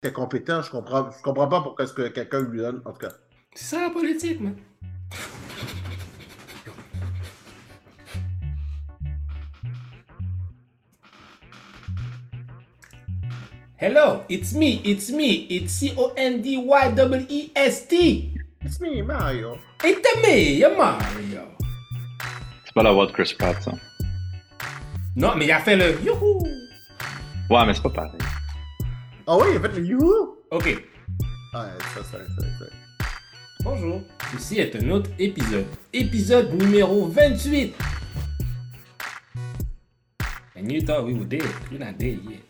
t'es compétent, je comprends, je comprends pas pourquoi est-ce que quelqu'un lui donne, en tout cas. C'est ça la politique, man. Hello, it's me, it's me, it's C-O-N-D-Y-W-E-S-T. It's me, Mario. It's me, Mario. C'est pas la voix de Chris Pratt, ça. Non, mais il a fait le youhou. Ouais, mais c'est pas pareil. Ah oui, il a fait le youhou! Ok, Ah, ça, ça, ça, ça. bonjour. Ceci est un autre épisode. Épisode numéro 28. And you thought we were dead. You're not dead yet.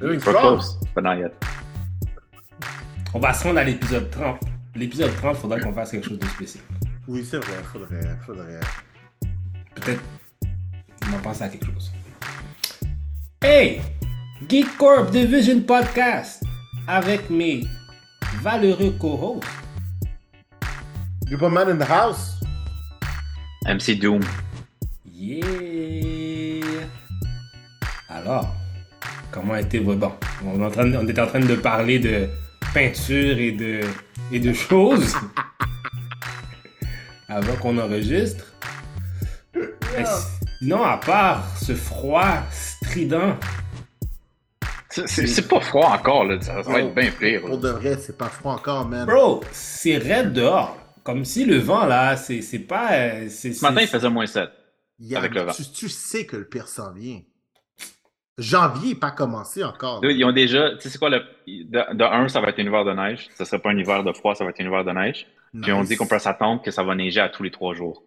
Doing We're close, but not yet. On va se rendre à l'épisode 30. L'épisode 30, il faudra qu'on fasse quelque chose de spécial. Oui, c'est vrai, faudrait, faudrait. Peut-être on va penser à quelque chose. Hey! Geek Corp Division Podcast avec mes valeureux co-hosts. Superman in the house. MC Doom. Yeah! Alors, comment était votre... Bon, on, est en train de- on était en train de parler de peinture et de, et de choses avant qu'on enregistre. Sinon, à part ce froid strident, C'est- pas froid encore, là. Ça, ça va être bien pire. Pour de vrai, c'est pas froid encore, man. bro, c'est raide dehors. Comme si le vent, là, c'est c'est pas... euh, c'est- Ce matin, il faisait moins 7. Il y a- avec le vent. Tu, tu sais que le pire s'en vient. Janvier n'est pas commencé encore. Ils ont déjà. Tu sais, c'est quoi le. De, de un, ça va être un hiver de neige. Ce serait pas un hiver de froid, ça va être un hiver de neige. Puis on dit qu'on peut s'attendre que ça va neiger à tous les trois jours.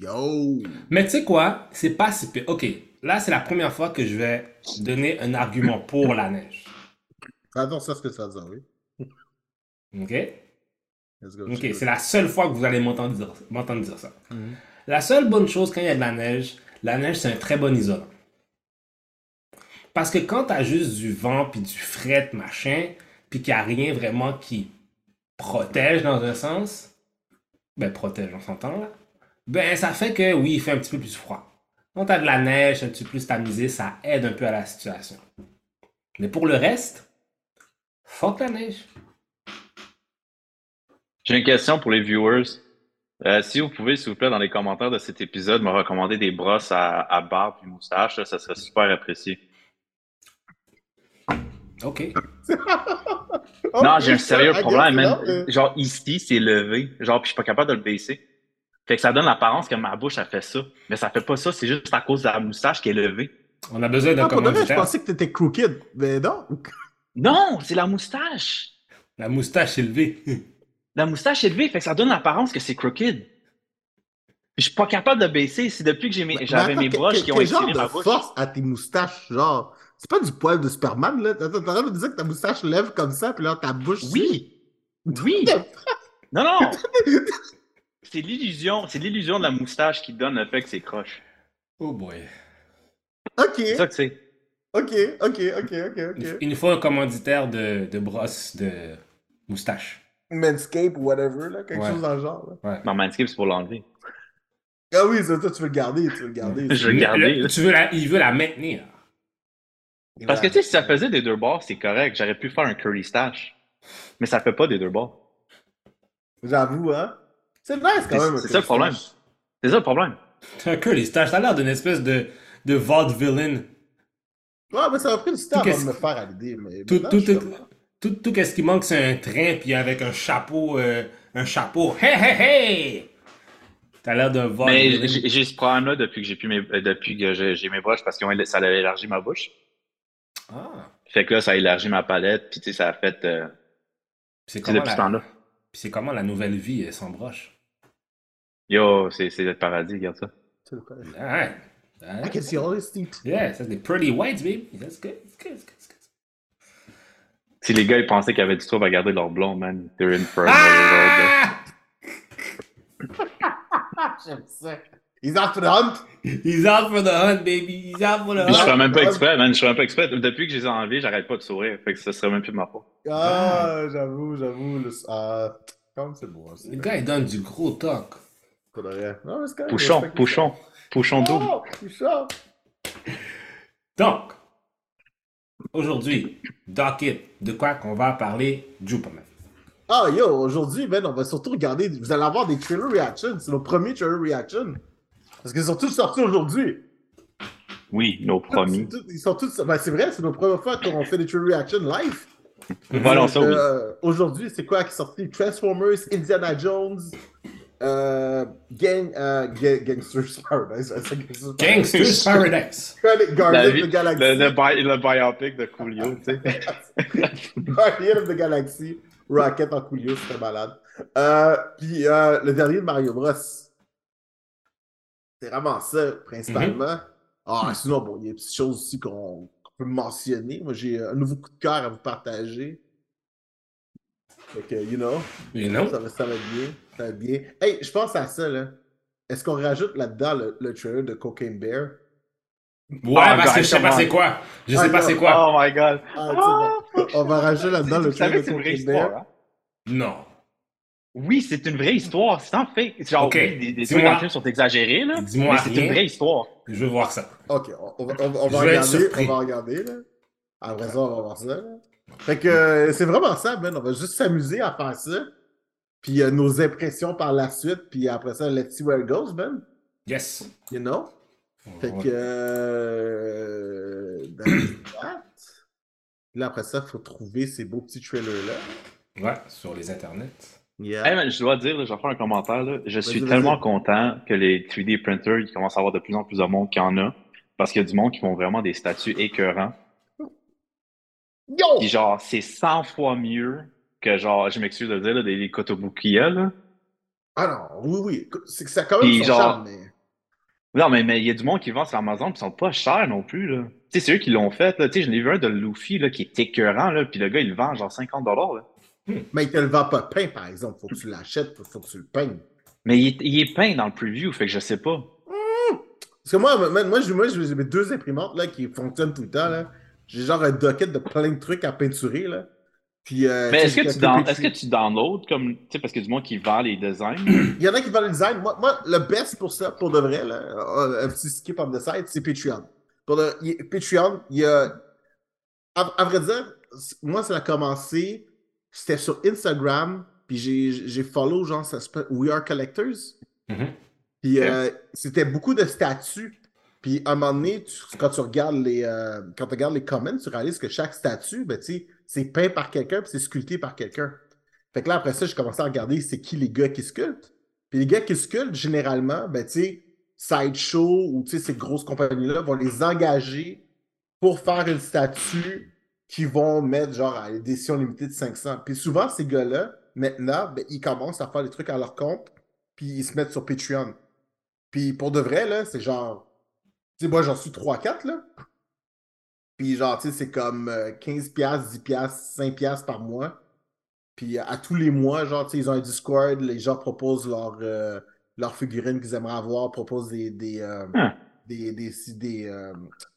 Yo! Mais tu sais quoi? C'est pas si pire. Ok, là, c'est la première fois que je vais donner un argument pour la neige. Attends, ça, ce que ça veut dire, oui. Ok? Let's go. Ok, c'est la seule fois que vous allez m'entendre dire, m'entendre dire ça. Mhm. La seule bonne chose quand il y a de la neige, la neige, c'est un très bon isolant. Parce que quand t'as juste du vent, puis du fret, machin, puis qu'il n'y a rien vraiment qui protège dans un sens, ben protège, on s'entend là, ben ça fait que oui, il fait un petit peu plus froid. Quand t'as de la neige, un petit peu plus tamisé, ça aide un peu à la situation. Mais pour le reste, fuck la neige. J'ai une question pour les viewers. Euh, si vous pouvez, s'il vous plaît, dans les commentaires de cet épisode, me recommander des brosses à, à barbe et moustache, là, ça serait super apprécié. Ok. Oh, non, j'ai un oui, sérieux problème, man. Genre, ici, c'est levé. Genre, puis je suis pas capable de le baisser. Fait que ça donne l'apparence que ma bouche a fait ça. Mais ça fait pas ça, c'est juste à cause de la moustache qui est levée. On a besoin d'un Ah, vrai, je commanditaire. pensais que t'étais crooked. Mais non. Non, c'est la moustache. La moustache élevée. La moustache est levée, fait que ça donne l'apparence que c'est crooked. Je suis pas capable de baisser. C'est depuis que j'ai mes- j'avais attends, mes broches qui ont étiré de ma bouche. force à tes moustaches, genre? C'est pas du poil de Superman, là. T'as t'as l'air de dire que ta moustache lève comme ça, puis là, ta bouche. Oui. Oui. Non, non. C'est l'illusion, c'est l'illusion de la moustache qui donne le fait que c'est croche. Oh boy. Ok, C'est ça que c'est. ok, ok, ok, ok, Il, ok. il nous faut un commanditaire de, de brosse de moustache. Manscape ou whatever, là. Quelque Ouais. chose dans le genre, là. Ouais. Non, Manscaped, c'est pour l'enlever. Ah oui, ça, toi, tu veux le garder, tu veux le garder. Je veux le garder, Le- tu veux la- il veut la maintenir. Parce que tu sais, si ça faisait des deux bords, c'est correct. J'aurais pu faire un curly stash. Mais ça fait pas des deux bords. J'avoue, hein. C'est nice quand même. c'est ça le problème. C'est ça le problème. C'est un curly stash. T'as l'air d'une espèce de, de vaudevillain. Ouais, mais ça m'a pris du temps Tout avant de me faire à l'idée. Mais Tout, tout, tout, comme- tout, tout qu'est-ce qui manque, c'est un train, puis avec un chapeau. euh, un chapeau. Hey, hey, hey! T'as l'air d'un Mais vaudevillain. j'ai j'ai ce problème-là depuis que j'ai pu mes, euh, depuis que j'ai mes broches parce que ça a élargi ma bouche. Ah. Fait que là, ça a élargi ma palette, puis tu sais, ça a fait. Euh, C'est comment, ce la... puis c'est comment la nouvelle vie sans broche? Yo, c'est c'est le paradis, regarde ça. Tu le. Ah, ah. I can see all his teeth. Yeah, that's the pretty whites, baby. That's good. That's good. That's good. That's good. Si les gars ils pensaient qu'ils avaient du trouble à garder leur blond, man, they're in for. Ah! J'aime ça. He's out for the hunt. He's out for the hunt, baby. He's out for the Puis je hunt. ferais même pas exprès, man. Je ferais même pas exprès. Depuis que je les ai enlevés, j'arrête pas de sourire. Fait que ce serait même plus de ma faute. Ah, j'avoue, j'avoue. Le... Ah, comme c'est beau. Le gars, il donne du gros talk. Faudrait... Non, mais c'est quand même- Pouchon, respecte pouchon, pouchon ça. double. Oh, pouchon. Donc, aujourd'hui, Docket, de quoi qu'on va parler, Jupaman? Ah yo, aujourd'hui, ben, on va surtout regarder. Vous allez avoir des trailer reactions. C'est nos premiers trailer reactions. Parce qu'ils sont tous sortis aujourd'hui. Oui, nos premiers. Ils sont tous. Ben, c'est vrai, c'est nos premières fois qu'on fait des trailer reactions live. Voilà, ça, oui. Euh, Aujourd'hui, c'est quoi qui est sorti? Transformers, Indiana Jones, euh, Gang, euh, Ga- Gangsters Paradise. Gangsters Paradise. Paradise. Guardian La of the Galaxy. le, le, bi- le biopic de Coolio, tu sais. Guardian of the Galaxy. Rocket en coulio, c'était malade. Euh, puis euh, le dernier de Mario Bros. C'est vraiment ça, principalement. Ah, sinon, bon, il y a des petites choses aussi qu'on qu'on peut mentionner. Moi, j'ai un nouveau coup de cœur à vous partager. Fait que, you know, You know? ça va, ça va bien. Ça va bien. Hey, je pense à ça, là. Est-ce qu'on rajoute là-dedans le, le trailer de Cocaine Bear? Ouais, Oh, parce que je sais pas c'est quoi. Je Ah, sais pas non. c'est quoi. Oh my god. Ah, bon, on va rajouter là-dedans le trailer que de c'est une vraie Cocaine Bear. histoire, hein? Non. Oui, c'est une vraie histoire. C'est en fait. Genre, Ok. oui, des, des Dis-moi. trucs dans le film sont exagérés, là. Dis-moi Mais c'est une vraie histoire. Je veux voir ça. Ok, on, on va, on on regarder. On va regarder, là. Après ça, on va voir ça, là. Fait que euh, c'est vraiment ça, man. On va juste s'amuser à faire ça. Puis euh, nos impressions par la suite. Puis après ça, let's see where it goes, man. Yes. You know? Fait que. Euh... Là, après ça, il faut trouver ces beaux petits trailers-là. Ouais, sur les internets. Yeah. Hey, man, je dois dire, là, je vais faire un commentaire. Là. Je suis tellement content que les 3D printers ils commencent à avoir de plus en plus de monde qu'il y en a. Parce qu'il y a du monde qui font vraiment des statuts écœurants. Yo! Puis genre, c'est 100 fois mieux que genre, je m'excuse de le dire, là, des, des Kotobukiya, là. Ah non, oui, oui. C'est que ça a quand même Puis son genre- charme, mais. Non, mais mais il y a du monde qui vend sur Amazon qui sont pas chers non plus, là. Tu sais, c'est eux qui l'ont fait, là. Tu sais, j'en ai vu un de Luffy, là, qui est écœurant, là. Puis le gars, il le vend genre 50 là. Mais il te le vend pas peint, par exemple. Faut que tu l'achètes, faut que tu le peignes. Mais il est, il est peint dans le preview, fait que je sais pas. Parce que moi, moi, j'ai moi, j'ai mes deux imprimantes là, qui fonctionnent tout le temps. là. J'ai genre un docket de plein de trucs à peinturer. Là. Puis, euh, Mais est-ce que, tu down- est-ce que tu downloads comme, tu sais, parce a du monde qui vend les designs? Il y en a qui vendent le design. Moi, moi, le best pour ça, pour de vrai, là, un petit skip on the side, c'est Patreon. Pour le, Patreon, il y a. À, à vrai dire, moi, ça a commencé. C'était sur Instagram. Puis j'ai j'ai follow, genre, ça s'appelle We Are Collectors. Mhm. Puis euh, c'était beaucoup de statuts. Puis à un moment donné, quand tu regardes les euh, quand tu regardes les comments, tu réalises que chaque statut, ben, c'est peint par quelqu'un puis c'est sculpté par quelqu'un. Fait que là, après ça, j'ai commencé à regarder c'est qui les gars qui sculptent. Puis les gars qui sculptent, généralement, ben, tu Sideshow ou ces grosses compagnies-là vont les engager pour faire une statue qui vont mettre genre à l'édition limitée de 500. Puis souvent, ces gars-là, maintenant, ben, ils commencent à faire des trucs à leur compte, puis ils se mettent sur Patreon. Puis pour de vrai, là, c'est genre. Tu sais, moi, j'en suis 3-4, là. Puis genre, tu sais, c'est comme euh, 15$, 10$, 5$ par mois. Puis à tous les mois, genre, tu sais, ils ont un Discord, les gens proposent leur, euh, leurs figurines qu'ils aimeraient avoir, proposent des, des, euh, Ah. des, des, des, euh,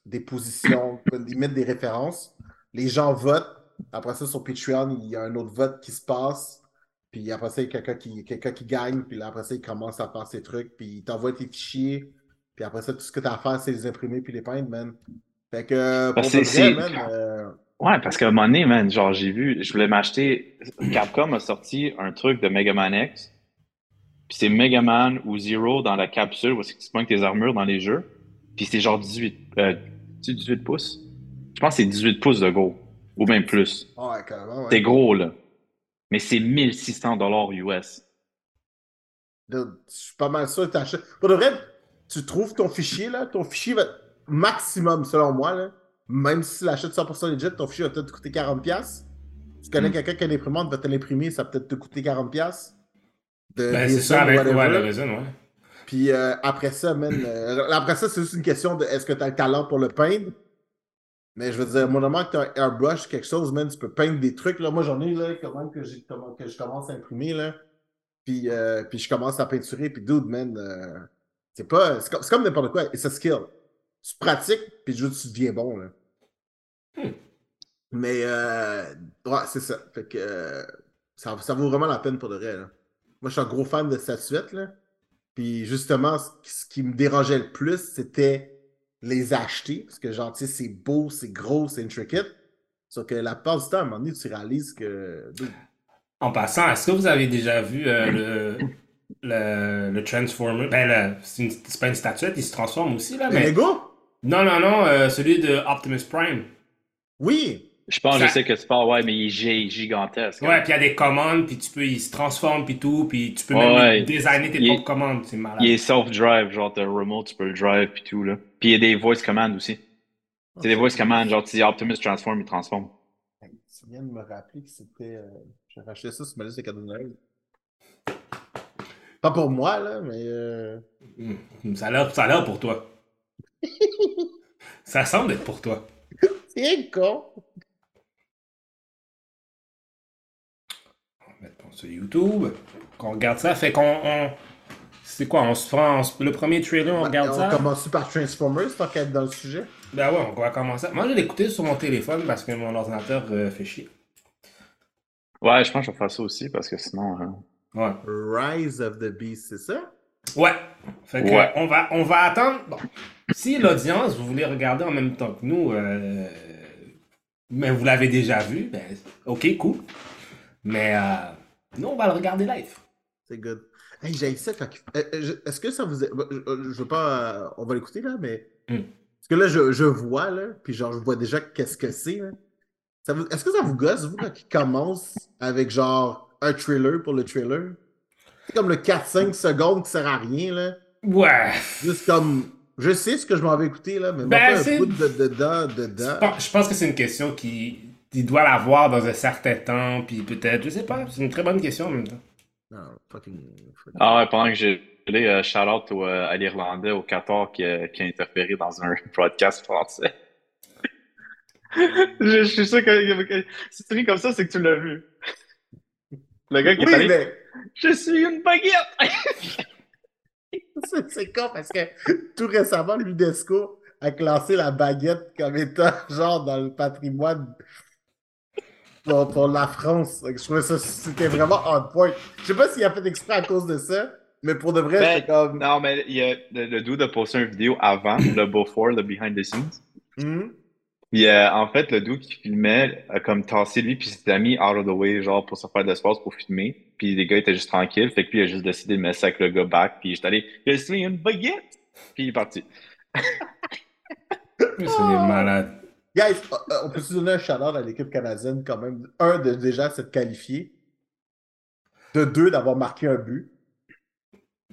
des positions, ils mettent des références. Les gens votent. Après ça, sur Patreon, il y a un autre vote qui se passe. Puis après ça, il y a quelqu'un qui, quelqu'un qui gagne. Puis là, après ça, il commence à faire ses trucs. Puis il t'envoie tes fichiers. Puis après ça, tout ce que tu as à faire, c'est les imprimer puis les peindre, man. Fait que, pour que vrai, c'est- man, euh, Ouais, parce qu'à un moment donné, man, genre, j'ai vu, je voulais m'acheter. Capcom a sorti un truc de Mega Man X. Puis c'est Mega Man ou Zero dans la capsule où c'est que tu pognes tes armures dans les jeux. Puis c'est genre 18, euh, tu sais, 18 pouces? Je pense que c'est 18 pouces de gros. Ou même plus. ouais, carrément, ouais. C'est gros, là. Mais c'est 1600 dollars US. Dude, Je suis pas mal sûr que t'achètes. Pour de vrai, tu trouves ton fichier, là, ton fichier va être maximum, selon moi, là, même si tu l'achètes 100% legit, ton fichier va peut-être te coûter 40$. Tu connais Mm. quelqu'un qui a une imprimante, va te l'imprimer, ça va peut-être te coûter 40$. De Ben, c'est ça avec ouais, le raisin, ouais. Puis euh, après ça, man, euh, après ça, c'est juste une question de est-ce que tu as le talent pour le peindre? Mais je veux dire, mon moment que tu as un airbrush, quelque chose, man, tu peux peindre des trucs. Là. Moi, j'en ai, là, quand même, que, que je commence à imprimer, là. Puis, euh, puis je commence à peinturer. Puis, dude, man, c'est pas. C'est comme, comme n'importe quoi. C'est un skill. Tu pratiques, puis juste tu deviens bon, là. Hmm. Mais, euh, ouais, c'est ça. Fait que euh, ça, ça vaut vraiment la peine pour de vrai, là. Moi, je suis un gros fan de statuettes, là. Puis justement, ce qui- ce qui me dérangeait le plus, c'était les acheter. Parce que, genre, tu sais, c'est beau, c'est gros, c'est intricate. Sauf que la plupart du temps, à un moment donné, tu réalises que. En passant, est-ce que vous avez déjà vu euh, le, le, le Transformer? Ben, c'est pas une statuette, il se transforme aussi, là, Les mais... Lego? Non, non, non, euh, celui de Optimus Prime. Oui. Je pense, Ça- je sais que tu parles, ouais, mais il est gi- gigantesque. Ouais, puis il y a des commandes, puis tu peux, il se transforme, puis tout, puis tu peux Ouais, même ouais. designer tes Il est- propres commandes, c'est malade. Il est self-drive, genre, t'as le remote, tu peux le drive, puis tout, là. Puis il y a des voice commands aussi. C'est des voice commands, genre, si Optimus transforme, il transforme. Tu viens de me rappeler que c'était. euh, J'ai racheté ça sur ma liste de cadeaux de Noël. Pas pour moi, là, mais. euh, Hmm, Ça a l'air ça a l'air pour toi. ça semble être pour toi. C'est con. On va mettre ça sur YouTube, qu'on regarde ça, fait qu'on... on- C'est quoi, on se prend on le premier trailer, on regarde on ça? commence par Transformers, tant qu'à être dans le sujet. Ben ouais, on va commencer. Moi, je l'ai écouté sur mon téléphone parce que mon ordinateur euh, fait chier. Ouais, je pense que je vais faire ça aussi, parce que sinon... hein. Ouais. Rise of the Beast, c'est ça? Ouais. Fait que, Ouais. on, va, on va attendre. Bon. Si l'audience, vous voulez regarder en même temps que nous, euh, mais vous l'avez déjà vu, ben, ok, cool. Mais euh, nous, on va le regarder live. C'est good. Hey, j'ai ça quand. il- euh, euh, je- Est-ce que ça vous. est- bah, Je, veux pas. On va l'écouter, là, mais. Hmm. Parce que là, je, je vois, là, puis genre, je vois déjà qu'est-ce que c'est, vous- Est-ce que ça vous gosse, vous, quand il commence avec genre un trailer pour le trailer? C'est comme le 4-5 secondes qui sert à rien, là. Ouais. Juste comme. Je sais ce que je m'en vais écouter, là, mais Ben, un c'est- bout de dedans, Je dedans. pense, je pense que c'est une question qui, qui doit l'avoir dans un certain temps, puis peut-être, je sais pas, c'est une très bonne question en même temps. Non, fucking. fucking- Ah ouais, pendant que j'ai allé euh, shout-out au, euh, à l'Irlandais, au Qatar, qui, a- qui a interféré dans un broadcast français. je, je suis sûr que, que- si tu ris comme ça, c'est que tu l'as vu. Le gars qui est Oui, allé, mais Je suis une baguette! c'est con parce que tout récemment, l'UNESCO a classé la baguette comme étant genre dans le patrimoine pour, pour la France. Donc, Je trouvais ça, c'était vraiment on point. Je sais pas s'il a fait exprès à cause de ça, mais pour de vrai, Ben, c'est comme. Non, mais il y a, le, le dude a posté une vidéo avant, le before, le behind the scenes. Hmm? Puis euh, en fait, le dude qui filmait a comme tassé lui puis ses amis out of the way, genre pour se faire de l'espace pour filmer. Puis les gars étaient juste tranquilles, fait que lui il a juste décidé de mettre ça avec le gars back, puis j'étais allé, je suis une baguette! Puis il est parti. C'est malade. Guys, euh, euh, on peut se donner un shout à l'équipe canadienne quand même? Un, de déjà s'être qualifié. De deux, d'avoir marqué un but.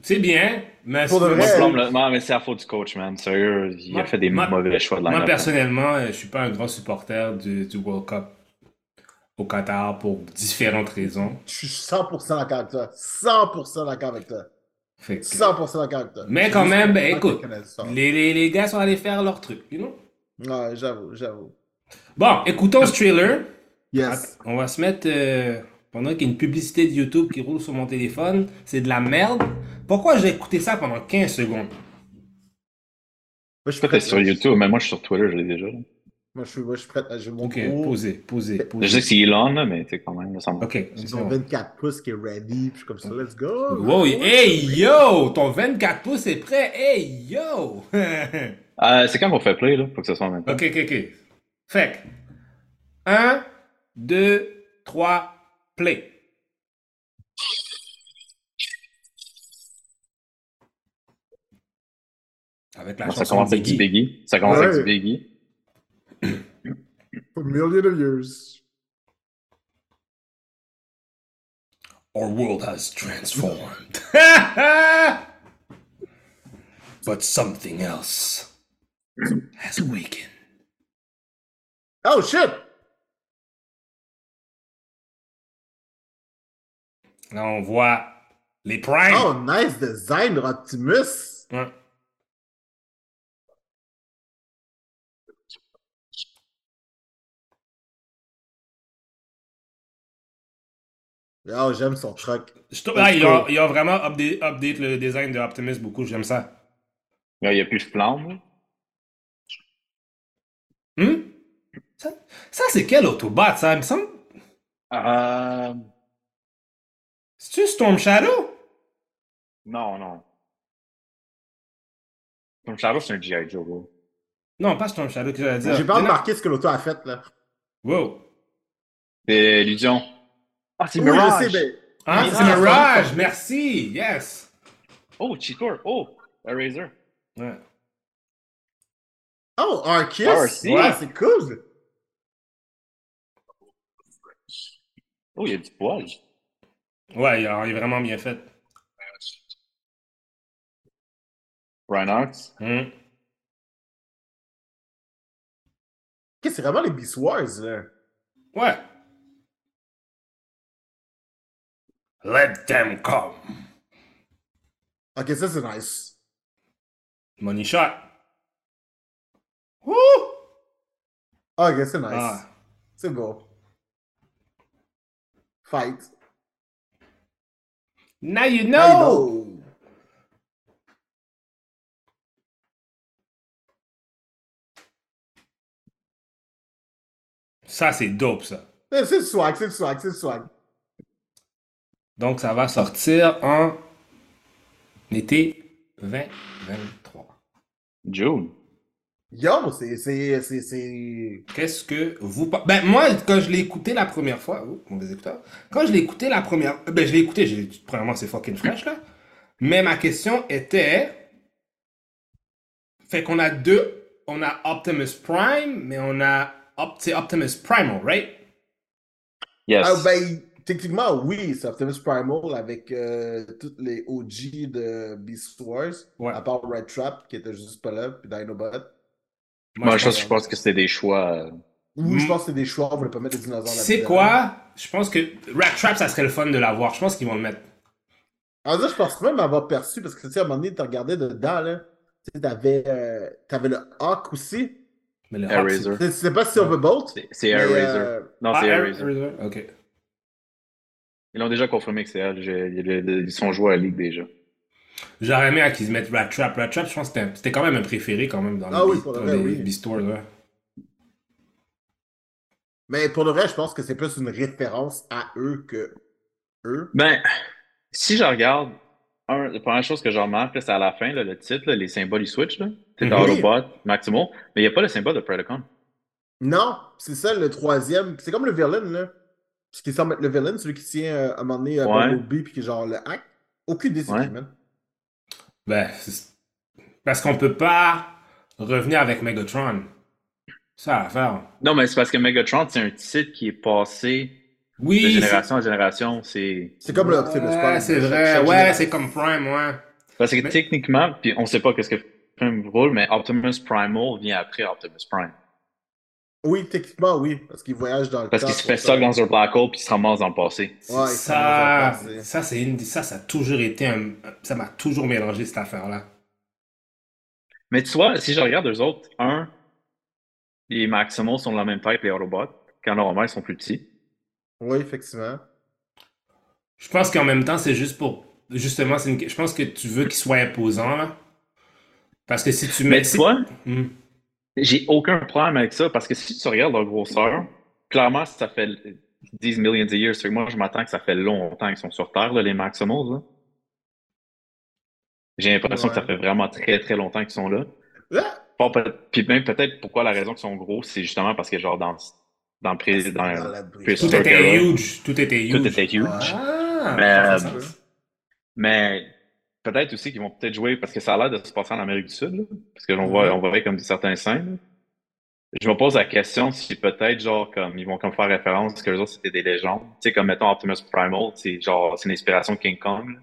C'est bien, mais c'est- Moi, non, mais c'est la faute du coach, man. Sérieux, il Moi- a fait des moi- mauvais choix de Moi, line-up. personnellement, euh, je suis pas un grand supporter du, du World Cup au Qatar pour différentes raisons. Je suis 100% d'accord avec toi. 100% d'accord avec toi. Fait que- 100% d'accord avec toi. Mais quand même, ben, écoute, les, les, les gars sont allés faire leur truc, you know? Ouais, j'avoue, j'avoue. Bon, écoutons ce trailer. Yes. On va se mettre. euh, pendant qu'il y a une publicité de YouTube qui roule sur mon téléphone, c'est de la merde. Pourquoi j'ai écouté ça pendant 15 secondes? Moi, je suis Toi, prêt. t'es sur YouTube, mais moi, je suis sur Twitter, je l'ai déjà. Moi, je suis, moi, je suis prêt. J'ai mon Ok, gros. posez, posez, Je posez. sais que c'est Elon, là, mais tu sais, quand même, ça me... Ok, J'ai c'est bon. 24 pouces qui est ready. Puis je suis comme ça, let's go. Wow, hey yo! Ton 24 pouces est prêt! Hey yo! ok, Euh, c'est quand qu'on fait play, là? Faut que ce soit en même temps. ok, ok. Fait que. 1, 2, 3, play. Avec la ça chanson commence de avec du Biggie. Biggie. Ça commence avec Ouais. du Biggie. For a million of years. Our world has transformed. but something else has awakened. Oh shit! Là, on voit les primes. Oh, nice design, Optimus! Ouais. Oh, j'aime son truck. Je trouve- ah, ils, ont, ils ont vraiment update, update le design de Optimus beaucoup, j'aime ça. Il n'y a plus de flamme, là. Hmm? Ça, ça, c'est quel Autobot, ça? Il me semble? Euh... C'est-tu Storm Shadow? Non, non. Comme Shadow, c'est un G.I. Joe, bro. Non, pas Storm Shadow que j'allais dire? J'ai pas remarqué ce que l'auto a fait, là. Wow. C'est Illusion. Ah, c'est Oui, Mirage. je sais, mais. Ah, Mirage. c'est Mirage, merci, yes. Oh, Cheetor. Oh, Eraser. Ouais. Oh, Arceus! Arceus. Ouais, c'est cool! Oh, il y a du poil. Ouais, il est vraiment bien fait. Reinhardt. Hmm. Ok, c'est vraiment les Beast Wars, là. Ouais. Let them come. Ok, ça, c'est nice. Money shot. Woo! Ah, Ok, c'est nice. Ah. C'est beau. Fight. Now you I know. know. Ça, c'est dope, ça. C'est c'est le swag, c'est le swag, c'est le swag. Donc, ça va sortir en été 2023. June. Yo, c'est. c'est- c'est- c'est- Qu'est-ce que vous... Ben, moi, quand je l'ai écouté la première fois... Oh, mauvais écouteur. Quand je l'ai écouté la première... Ben, je l'ai écouté, j'ai... premièrement, c'est fucking fresh, là. Mais ma question était... Fait qu'on a deux... On a Optimus Prime, mais on a... Op- C'est Optimus Primal, right? Yes. Ah, ben, techniquement, oui, c'est Optimus Primal avec euh, toutes les OG de Beast Wars, Ouais. à part Red Trap qui était juste pas là, puis Dinobot. Moi, je, pense- je pense que c'était des choix. euh, Ou je Mm. pense que c'est des choix, on voulait pas mettre des dinosaures là-dedans. C'est quoi? Je pense que Rat Trap, ça serait le fun de l'avoir. Je pense qu'ils vont le mettre. Alors là, je pense même avoir perçu, parce que tu sais, à un moment donné, tu regardais dedans, là. Tu sais, t'avais euh, t'avais le Hawk aussi. Mais le Hawk, c'est- pas Silverbolt. C'est- C'est mais, Air Razor. euh, Non, Ah, c'est Air Air Razor. Razor, Ok. Ils l'ont déjà confirmé que c'est elle. Ils ils sont joués à la Ligue déjà. J'aurais aimé à qu'ils se mettent Rat Trap. Rat Trap, je pense que c'était- c'était quand même un préféré quand même dans Ah les, oui, pour le dans vrai, les oui. Beast Wars, ouais. Mais pour le vrai, je pense que c'est plus une référence à eux que eux. Ben, si je regarde, un, la première chose que je remarque, c'est à la fin, là, le titre, là, les symboles, ils switchent. là. C'est Mhm. Autobot, Maximo, mais il n'y a pas le symbole de Predacon. Non, c'est ça le troisième. C'est comme le villain, là. Ce qui semble être le villain, celui qui tient euh, à un moment donné à Ouais. Bumblebee puis qui est genre le hack. Aucune idée, c'est Ouais. man. Ben, parce qu'on peut pas revenir avec Megatron. Ça à faire. Non, mais c'est parce que Megatron, c'est un titre qui est passé de génération en génération. C'est C'est comme le Optimus Ouais, Prime. c'est vrai. chaque Ouais, c'est comme Prime, ouais. Parce que Mais- techniquement, puis on sait pas qu'est-ce que Prime roule, mais Optimus Primal vient après Optimus Prime. Oui, techniquement, oui. Parce qu'il voyage dans le Parce temps. qu'il se fait ça dans un black hole puis il se ramasse dans le passé. Ouais, ça, ça, c'est une, ça, ça a toujours été un, ça m'a toujours mélangé cette affaire-là. Mais tu vois, si je regarde eux autres, un, les Maximals sont de la même taille que les Autobots, quand normalement ils sont plus petits. Oui, effectivement. Je pense qu'en même temps, c'est juste pour, justement, c'est une- je pense que tu veux qu'il soit imposant là, parce que si tu mets, Mais tu vois, Hmm. J'ai aucun problème avec ça parce que si tu regardes leur grosseur, clairement, ça fait 10 millions de years. Moi, je m'attends que ça fait longtemps qu'ils sont sur Terre, là, les Maximals. là. J'ai l'impression que ça fait vraiment très très longtemps qu'ils sont là. Puis même peut-être pourquoi la raison qu'ils sont gros, c'est justement parce que genre dans, dans le pré- dans, dans la tout était huge, tout était huge. tout était huge. Ah. Mais peut-être aussi qu'ils vont peut-être jouer parce que ça a l'air de se passer en Amérique du Sud, là, parce que l'on voit, on voit comme certains scènes. Je me pose la question si peut-être genre comme ils vont comme faire référence que les autres c'était des légendes. Tu sais comme mettons Optimus Primal, c'est genre c'est une inspiration de King Kong. là.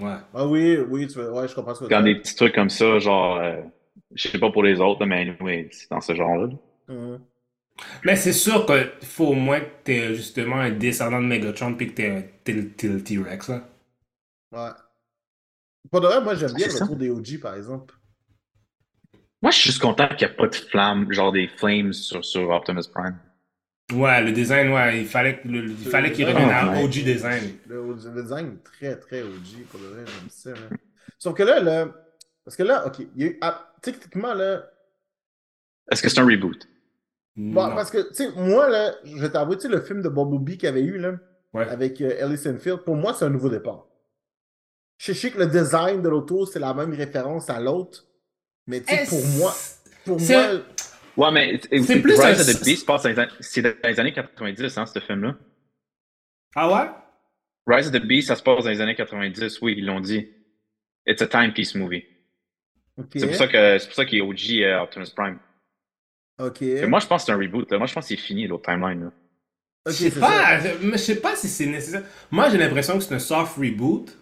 Ouais. Ah oui, oui, tu veux... ouais, je comprends ce que tu Quand des petits trucs comme ça, genre euh, je sais pas pour les autres, mais anyway, c'est dans ce genre-là. là. Mhm. Mais c'est sûr qu'il faut au moins que t'aies justement un descendant de Megatron puis que t'aies le T-Rex là. Ouais. Pour de vrai, moi, j'aime bien le ça. retour des OG, par exemple. Moi, je suis juste content qu'il n'y a pas de flammes, genre des flames sur, sur Optimus Prime. Ouais, le design, ouais, il fallait, le- il fallait qu'il Ah, revienne à ouais. OG design. Le, le design est très, très OG, pour de vrai, j'aime ça. là. Sauf que là, là, parce que là, OK, il y a eu, ah, techniquement, là, Est-ce que c'est un reboot? bon, Non. parce que, tu sais, moi, là, je vais t'avouer, tu sais, le film de Bumblebee qu'il y avait eu, là, Ouais. avec euh, Ellis Enfield, pour moi, c'est un nouveau départ. Je sais que le design de l'auto, c'est la même référence à l'autre, mais tu sais, pour moi, pour moi, Ouais, mais C'est plus un- Rise of the Beast passe dans les an- c'est dans les années 90, hein, ce film-là. Ah ouais? Rise of the Beast, ça se passe dans les années 90, oui, ils l'ont dit. It's a timepiece movie. C'est pour ça que c'est pour ça qu'il est OG euh, Optimus Prime. Ok. Mais moi, je pense que c'est un reboot. Là. Moi, je pense que c'est fini l'autre timeline. Là. Je sais pas, je sais pas si c'est nécessaire. Moi, j'ai l'impression que c'est un soft reboot.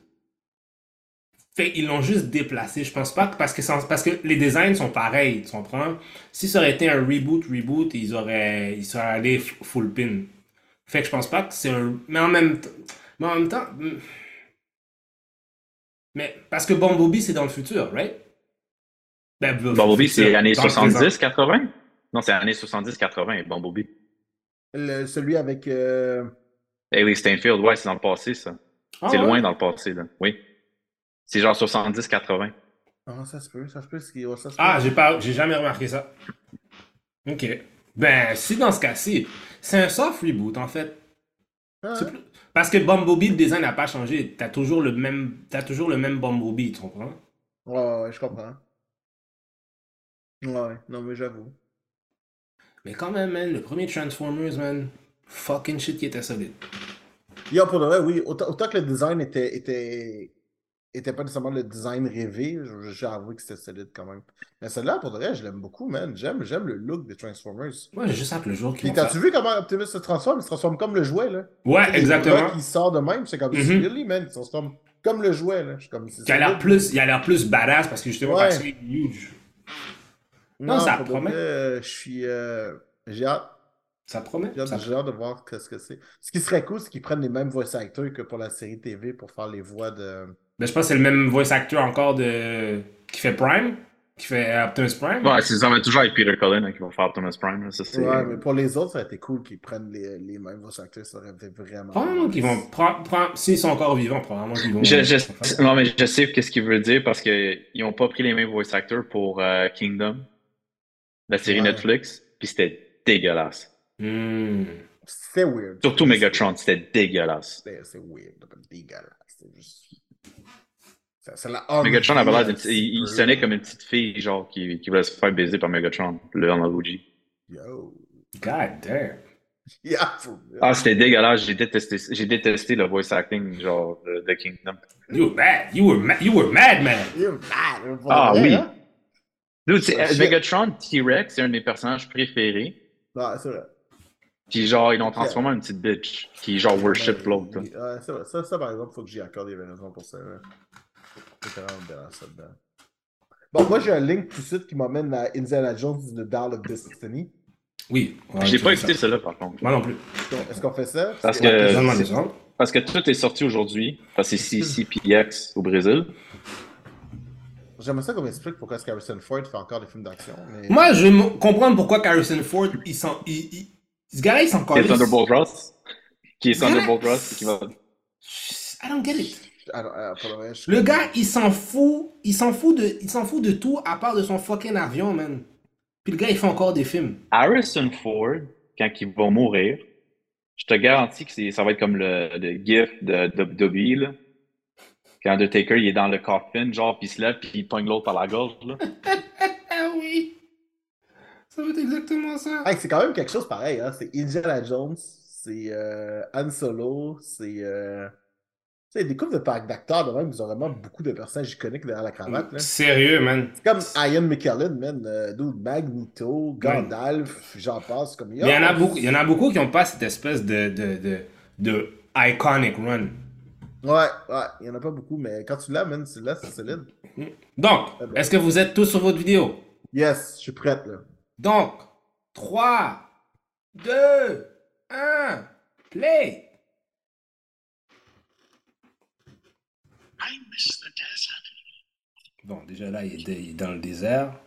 Fait ils l'ont juste déplacé. Je pense pas que parce que, sans- parce que les designs sont pareils, tu comprends? Si ça aurait été un reboot, reboot, ils auraient, ils seraient allés full pin. Fait que je pense pas que c'est un. Mais en même temps. Mais en même temps. hmm. Mais parce que Bumblebee, c'est dans le futur, right? Ben, le Bumblebee, c'est années dans le présent. 70, 80? Non, c'est années 70, 80, Bumblebee. Le- celui avec. euh, Haley Steinfeld, ouais, c'est dans le passé, ça. Ah c'est ouais? loin dans le passé, là. Oui. C'est genre 70, 80. Ah, ça se peut, ça se peut. ce qui- ouais, ça se Ah, j'ai pas, j'ai jamais remarqué ça. Ok. Ben, si dans ce cas-ci, c'est un soft reboot en fait. Ah, plus- Parce que Bumblebee, le design n'a pas changé. T'as toujours le même, t'as toujours le même Bumblebee, tu comprends? ouais, ouais, ouais, je comprends. Ouais, non, mais j'avoue. Mais quand même, man, le premier Transformers, man, fucking shit qui était solide. Yo, pour de vrai, oui. Autant, autant que le design était, était, était pas nécessairement le design rêvé, avoué que c'était solide quand même. Mais celui-là, pour de vrai, je l'aime beaucoup, man. J'aime, j'aime le look des Transformers. Moi, j'ai juste hâte le jour vont t'as-tu vu comment Optimus se transforme? Il se transforme comme le jouet, là. Ouais, exactement. qui sort de même, c'est comme Mhm. really, man. Il se transforme comme le jouet, là. Je suis comme, c'est Il a l'air plus, il a l'air plus badass parce que justement, Ouais. parce qu'il est huge. Non, ça promet. vrai, euh, je suis. euh, j'ai hâte. Ça promet? J'ai hâte, Ça- j'ai hâte de voir ce que c'est. Ce qui serait cool, c'est qu'ils prennent les mêmes voice actors que pour la série TV pour faire les voix de. Ben, je pense que c'est le même voice actor encore de, qui fait Prime, qui fait Optimus Prime. Ouais, c'est ça va toujours avec Peter Cullen hein, qui va faire Optimus Prime. Là. Ça, c'est... Ouais, mais pour les autres, ça aurait été cool qu'ils prennent les, les mêmes voice actors. Ça aurait été vraiment. Probablement qu'ils vont. pro- pro- S'ils sont encore vivants, probablement qu'ils vont. Je, je- non, mais je sais qu'est-ce qu'il veut dire parce qu'ils n'ont pas pris les mêmes voice actors pour euh, Kingdom, la série Ouais. Netflix, puis c'était dégueulasse. Hmm. C'est weird. Surtout Megatron, c'était dégueulasse. C'est c'est weird. Dégueulasse. C'est juste. C'est la Megatron avait l'air il, il sonnait comme une petite fille, genre, qui, qui voulait se faire baiser par Megatron, le OG. Yo. God damn. Yeah, for real. Ah, c'était dégueulasse, j'ai détesté, j'ai détesté le voice acting, genre, de, de Kingdom. You were mad. You were mad. You were mad, man. You're mad, pour Ah vrai, oui. hein? Dude, Oh. Megatron T-Rex, c'est un de mes personnages préférés. Ouais, c'est vrai. Puis genre, ils l'ont transformé en une petite bitch, qui genre worship l'autre. Ça, ça, par exemple, faut que j'y accorde des raisons pour ça. C'est vraiment bien ça dedans. Bon, moi, j'ai un link tout de suite qui m'emmène à Indiana Jones The Dial of Destiny. Oui. Ouais, J'ai pas écouté cela par contre. Moi non plus. Est-ce qu'on fait ça? Parce que-. Parce que tout est sorti aujourd'hui, parce que c'est CCPX au Brésil. J'aimerais ça qu'on m'explique pourquoi est-ce qu'Harrison Ford fait encore des films d'action. Mais... Moi, je veux comprendre pourquoi Harrison Ford, il s'en. il- il- Ce gars-là, il s'en Qui est calisse. Thunderbolt Ross. Qui est Gars- Thunderbolt Ross, qui va. I don't get it. Non, pour le gars, il s'en fout. Il s'en fout de. Il s'en fout de tout à part de son fucking avion, man. Puis le gars, il fait encore des films. Harrison Ford, quand il va mourir, je te garantis que c'est- ça va être comme le, le gif de WWE, là. Quand Undertaker, il est dans le coffin, genre, puis il se lève, puis il pogne l'autre par la gorge, là. Ça va être exactement ça. Hey, c'est quand même quelque chose pareil. Hein? C'est Indiana Jones, c'est euh, Han Solo, c'est. Euh... Tu sais, des couples de parcs d'acteurs, de même, ils ont vraiment beaucoup de personnages iconiques derrière la cravate. Là. Sérieux, man. C'est comme Ian McKellen, man. Euh, dude, Magneto, Gandalf, j'en passe. Comme, il y en a beaucoup, il y en a beaucoup qui n'ont pas cette espèce de, de, de, de iconic run. Ouais, ouais, il y en a pas beaucoup, mais quand tu l'as, man, l'as, c'est solide. Donc, ben. est-ce que vous êtes tous sur votre vidéo? Yes, je suis prête, là. Donc, 3, 2, 1, play! Bon, déjà là, il est dans le désert.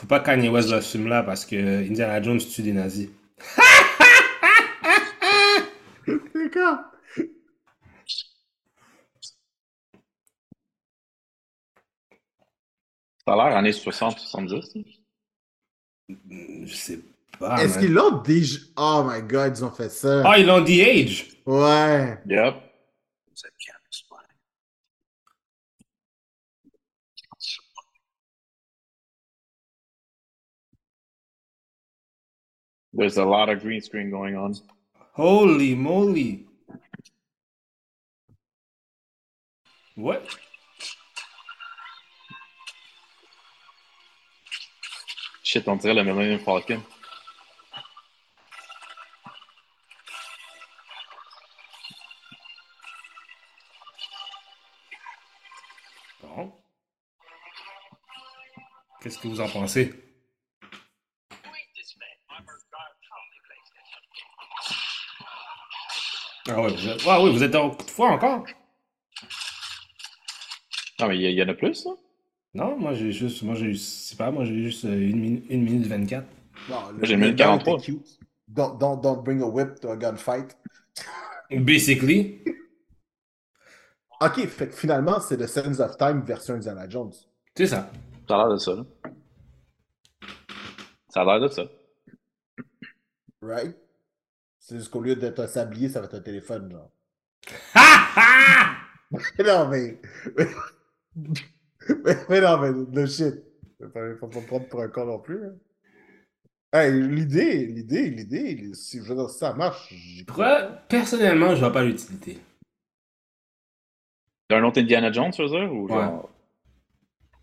Faut pas Kanye West dans ce film-là parce que Indiana Jones tue des nazis. D'accord. Ça a l'air années 60-70. Je sais pas. Est-ce qu'ils l'ont déjà. Oh my god, ils ont fait ça. Ah, ils l'ont dit age. Ouais. Yep. There's a lot of green screen going on. Holy moly. What? Shit, on dirait le Millennium Falcon. Bon. Qu'est-ce que vous en pensez? Ah ouais, vous êtes, ah oui, vous êtes en coup de foi encore? Non, mais il y, en a plus, là? Non, moi j'ai juste, moi j'ai eu, c'est pas, moi j'ai eu juste euh, une, minute- une minute 24. Non, J'ai le gars 43. était cute. Don't, don't, don't bring a whip to a gunfight. Basically. Ok, fait que finalement, c'est The Sands of Time version Indiana Jones. C'est ça. Ça a l'air de ça, là. Ça a l'air de ça. Right? C'est juste qu'au lieu d'être un sablier, ça va être un téléphone, genre. Ha ha! non, mais. mais, mais non, mais le shit. Faut faut pas prendre pour un con non plus. hein. Hey, l'idée, l'idée, l'idée, si je veux dire, si ça marche, j'y crois. Personnellement, je vois pas l'utilité. D'un autre Indiana Jones, tu veux dire? Ou genre...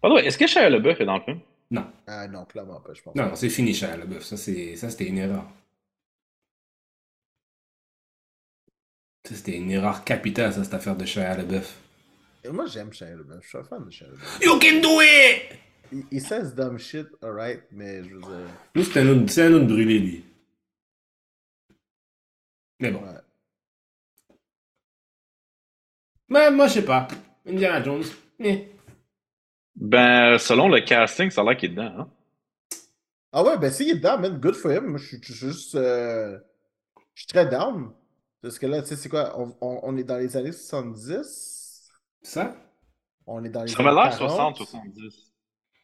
Way, est-ce que Shia LaBeouf est dans le film? Non. Ah non, clairement pas, je pense. Non, non, c'est fini, Shia LaBeouf. Ça, c'est, ça, c'était une erreur. C'était une erreur capitale, ça, cette affaire de Shia LaBeouf. Et moi, j'aime Shia LaBeouf. Je suis un fan de Shia LaBeouf. You can do it! Il, il says dumb shit, alright, mais je veux dire. Lui, c'est un autre, c'est un autre brûlé, lui. Mais bon. Ouais. Mais moi, je sais pas. Indiana Jones. eh. Ben, selon le casting, ça a l'air qu'il est dedans, hein? Ah ouais, ben s'il est dedans, man, good for him. Moi, je suis je suis juste. euh, Je suis très down. Parce que là, tu sais, c'est quoi? On, on- on est dans les années 70? Ça? On est dans les Ça m'a années l'air 40, 60, 70.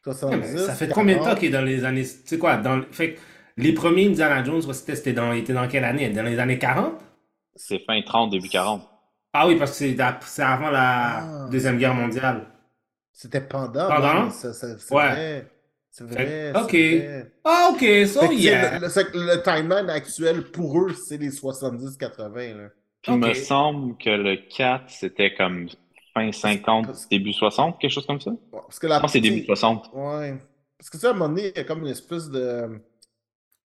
70. ça fait combien de temps 40? qu'il est dans les années. Tu sais quoi? Dans... Fait que les premiers Indiana Jones, ouais, c'était, c'était dans, était dans quelle année? Dans les années 40? C'est fin 30, début 40. Ah oui, parce que c'est, avant la Ah. Deuxième Guerre mondiale. C'était pendant. Pendant? ça- ça- Ouais. C'est vrai. Fait- c'est ok. vrai. Ah, ok, Fait so que, sais, yeah. le, le- c'est timeline actuel pour eux, c'est les 70-80. là. Puis il me semble que le 4, c'était comme fin 50, Parce- début 60, quelque chose comme ça? Parce que la Je pense que c'est début 60. Ouais. Parce que tu sais, à un moment donné, il y a comme une espèce de.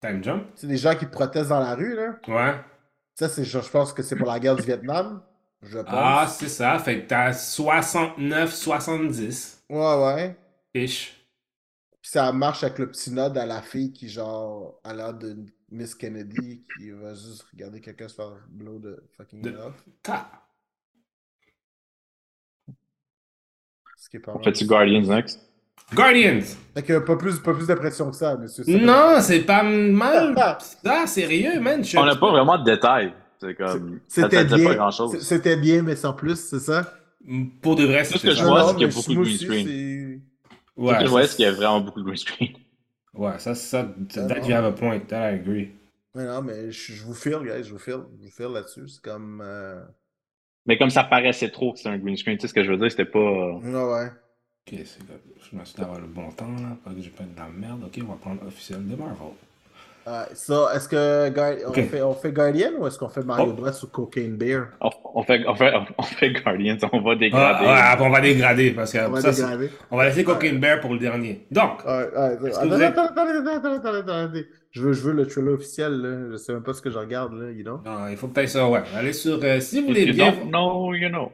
Time jump? Sais, des gens qui protestent dans la rue, là. Ouais. Ça, c'est, je je pense que c'est pour la guerre du Vietnam. Je pense. Ah, c'est ça. Fait que t'as 69, 70. Ouais, ouais. Ish. Puis ça marche avec le petit nod à la fille qui, genre, a l'air de Miss Kennedy qui va juste regarder quelqu'un se faire blow de fucking De- off. Ta. Ce qui est pas On mal. fait-tu Guardians next? Guardians! Fait que pas plus, pas plus de pression que ça, monsieur. Non, c'est pas mal. Ça, sérieux, man. Je- On n'a pas vraiment de détails. C'est comme. C'était bien. C'était bien, mais sans plus, c'est ça? Pour de vrai, c'est ce que je vois, c'est qu'il y a beaucoup de green screen. Ouais, que je voyais, ça, c'est qu'il y a vraiment beaucoup de green screen. ouais, ça, ça, Ah, that non. you have a point. That I agree. Mais non, mais je, je vous file, guys, je vous file. Je vous file là-dessus. C'est comme. euh, Mais comme ça paraissait trop que c'était un green screen, tu sais ce que je veux dire, c'était pas. Ouais, ouais. Ok, c'est. Je m'assure d'avoir le bon temps, là. Pas que j'ai pas de la merde. Ok, on va prendre officiel de Marvel. Euh, ça, est-ce que Guard- Ok. on, fait, on fait Guardian ou est-ce qu'on fait Mario Oh. Bros ou Cocaine Bear? On, on fait, on, fait, on fait Guardians, on va Ah, dégrader. ouais, on va dégrader parce que On va ça, dégrader. on va laisser Cocaine Bear pour le dernier. Donc, attendez, attendez, attendez, attendez. Je veux, je veux le trailer officiel, là. Je sais même pas ce que je regarde, là, you know? non, il faut peut-être ça, ouais. Allez sur. euh, si vous If voulez you bien. don't know, you know.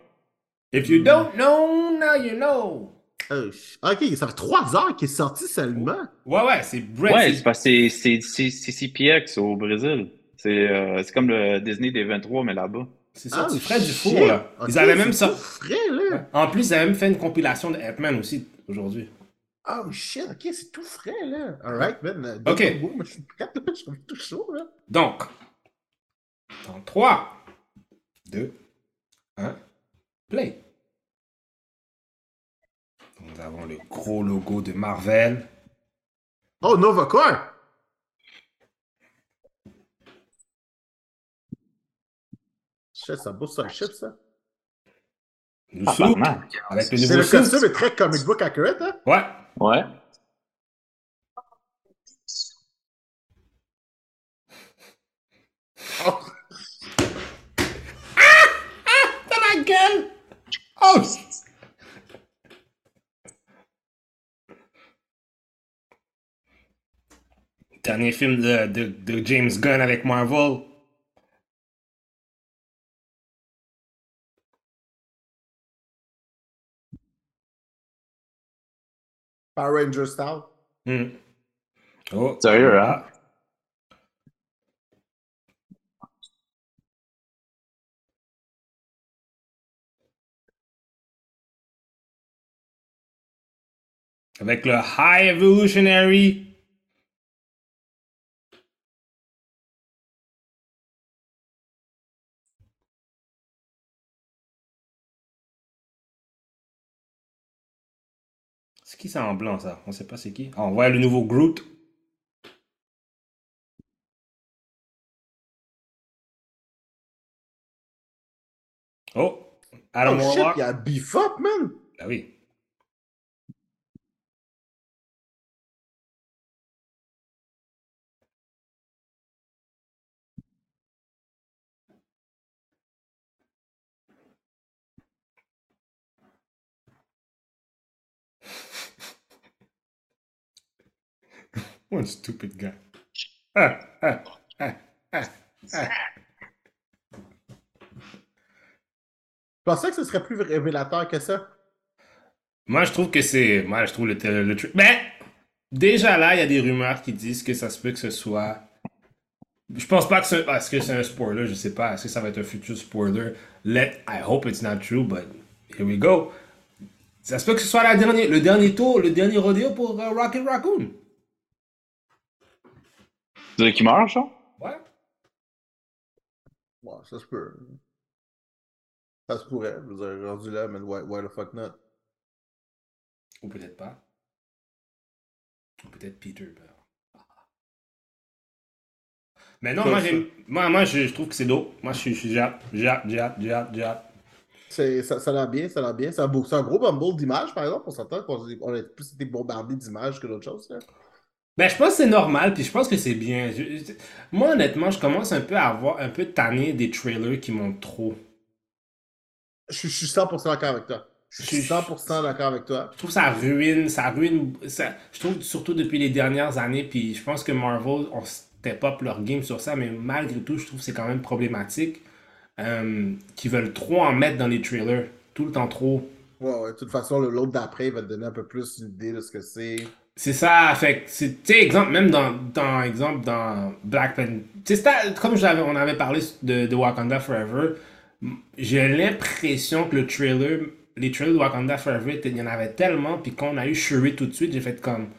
If you don't know, now you know. Ok, ça fait trois heures qu'il est sorti seulement. Ouais, ouais, c'est Brett. Ouais, c'est- c'est parce que c'est- c'est c'est- c'est CPX au Brésil. C'est euh, c'est comme le Disney des 23, mais là-bas. C'est sorti Ah, frais du four, là. Ok, Ils avaient même c'est ça. tout frais, là. En plus, ils avaient même fait une compilation de Ant-Man aussi aujourd'hui. Oh shit, ok, c'est tout frais, là. Alright, man. Ok. Je suis prêt, là. Je suis tout chaud, là. Donc, dans 3, 2, 1, play. Donc, vous avons le gros logo de Marvel. Oh, Nova Corps! Shit, ça booste un chip, ça. Nous Ah, avec le C'est nouveau le costume est très comic book accurate, hein? Ouais. Ouais. Oh, Dans la gueule! Oh! Dernier film de, de, de James Gunn avec Marvel. Power Ranger style. Hmm. Oh. Sérieux, hein? Avec le High Evolutionary. Qui ça en blanc, ça? On sait pas c'est qui. Ah, on voit le nouveau Groot. Oh! Adam oh Warlock. il y a beef up, man! Ah oui. What a stupid guy. Ah, ah, ah, ah, ah. Je pensais que ce serait plus révélateur que ça. Moi, je trouve que c'est. Moi, je trouve le, le. Mais, déjà là, il y a des rumeurs qui disent que ça se peut que ce soit. Je pense pas que c'est. Est-ce que c'est un spoiler? Je sais pas. Est-ce que ça va être un futur spoiler? Let. I hope it's not true, but here we go. Ça se peut que ce soit la dernière, le dernier tour, le dernier rodeo pour euh, Rocket Raccoon. Tu veux qu'il meurt, ça? Ouais. Ouais, ça se peut. Ça se pourrait. Je veux dire, rendu là, mais why, why the fuck not? Ou peut-être pas. Ou peut-être Peter. ben. Mais non, moi, moi, moi je, je trouve que c'est dope. Moi, je suis j'ai hâte, j'ai hâte. C'est- Ça, ça a l'air bien, ça a l'air bien. C'est un, beau- un gros bumble d'images, par exemple. On s'entend qu'on on a plus été bombardé d'images que d'autres choses. Là. Ben, je pense que c'est normal, puis je pense que c'est bien. Je- je- moi, honnêtement, je commence un peu à avoir un peu tanné des trailers qui montent trop. Je, suis- je suis 100% d'accord avec toi. Je suis Je- 100% d'accord avec toi. Je trouve que ça ruine, ça ruine, ça, je trouve surtout depuis les dernières années, puis je pense que Marvel, on step up leur game sur ça, mais malgré tout, je trouve que c'est quand même problématique euh, qu'ils veulent trop en mettre dans les trailers, tout le temps trop. Ouais, ouais. De toute façon, le- l'autre d'après va te donner un peu plus une idée de ce que c'est. C'est ça, fait que, c'est- exemple, même dans, dans, exemple, dans Black Panther, tu sais, c'était- comme j'avais, on avait parlé de, de Wakanda Forever, j'ai l'impression que le trailer, les trailers de Wakanda Forever, il y en avait tellement, puis quand on a eu Shuri tout de suite, j'ai fait comme,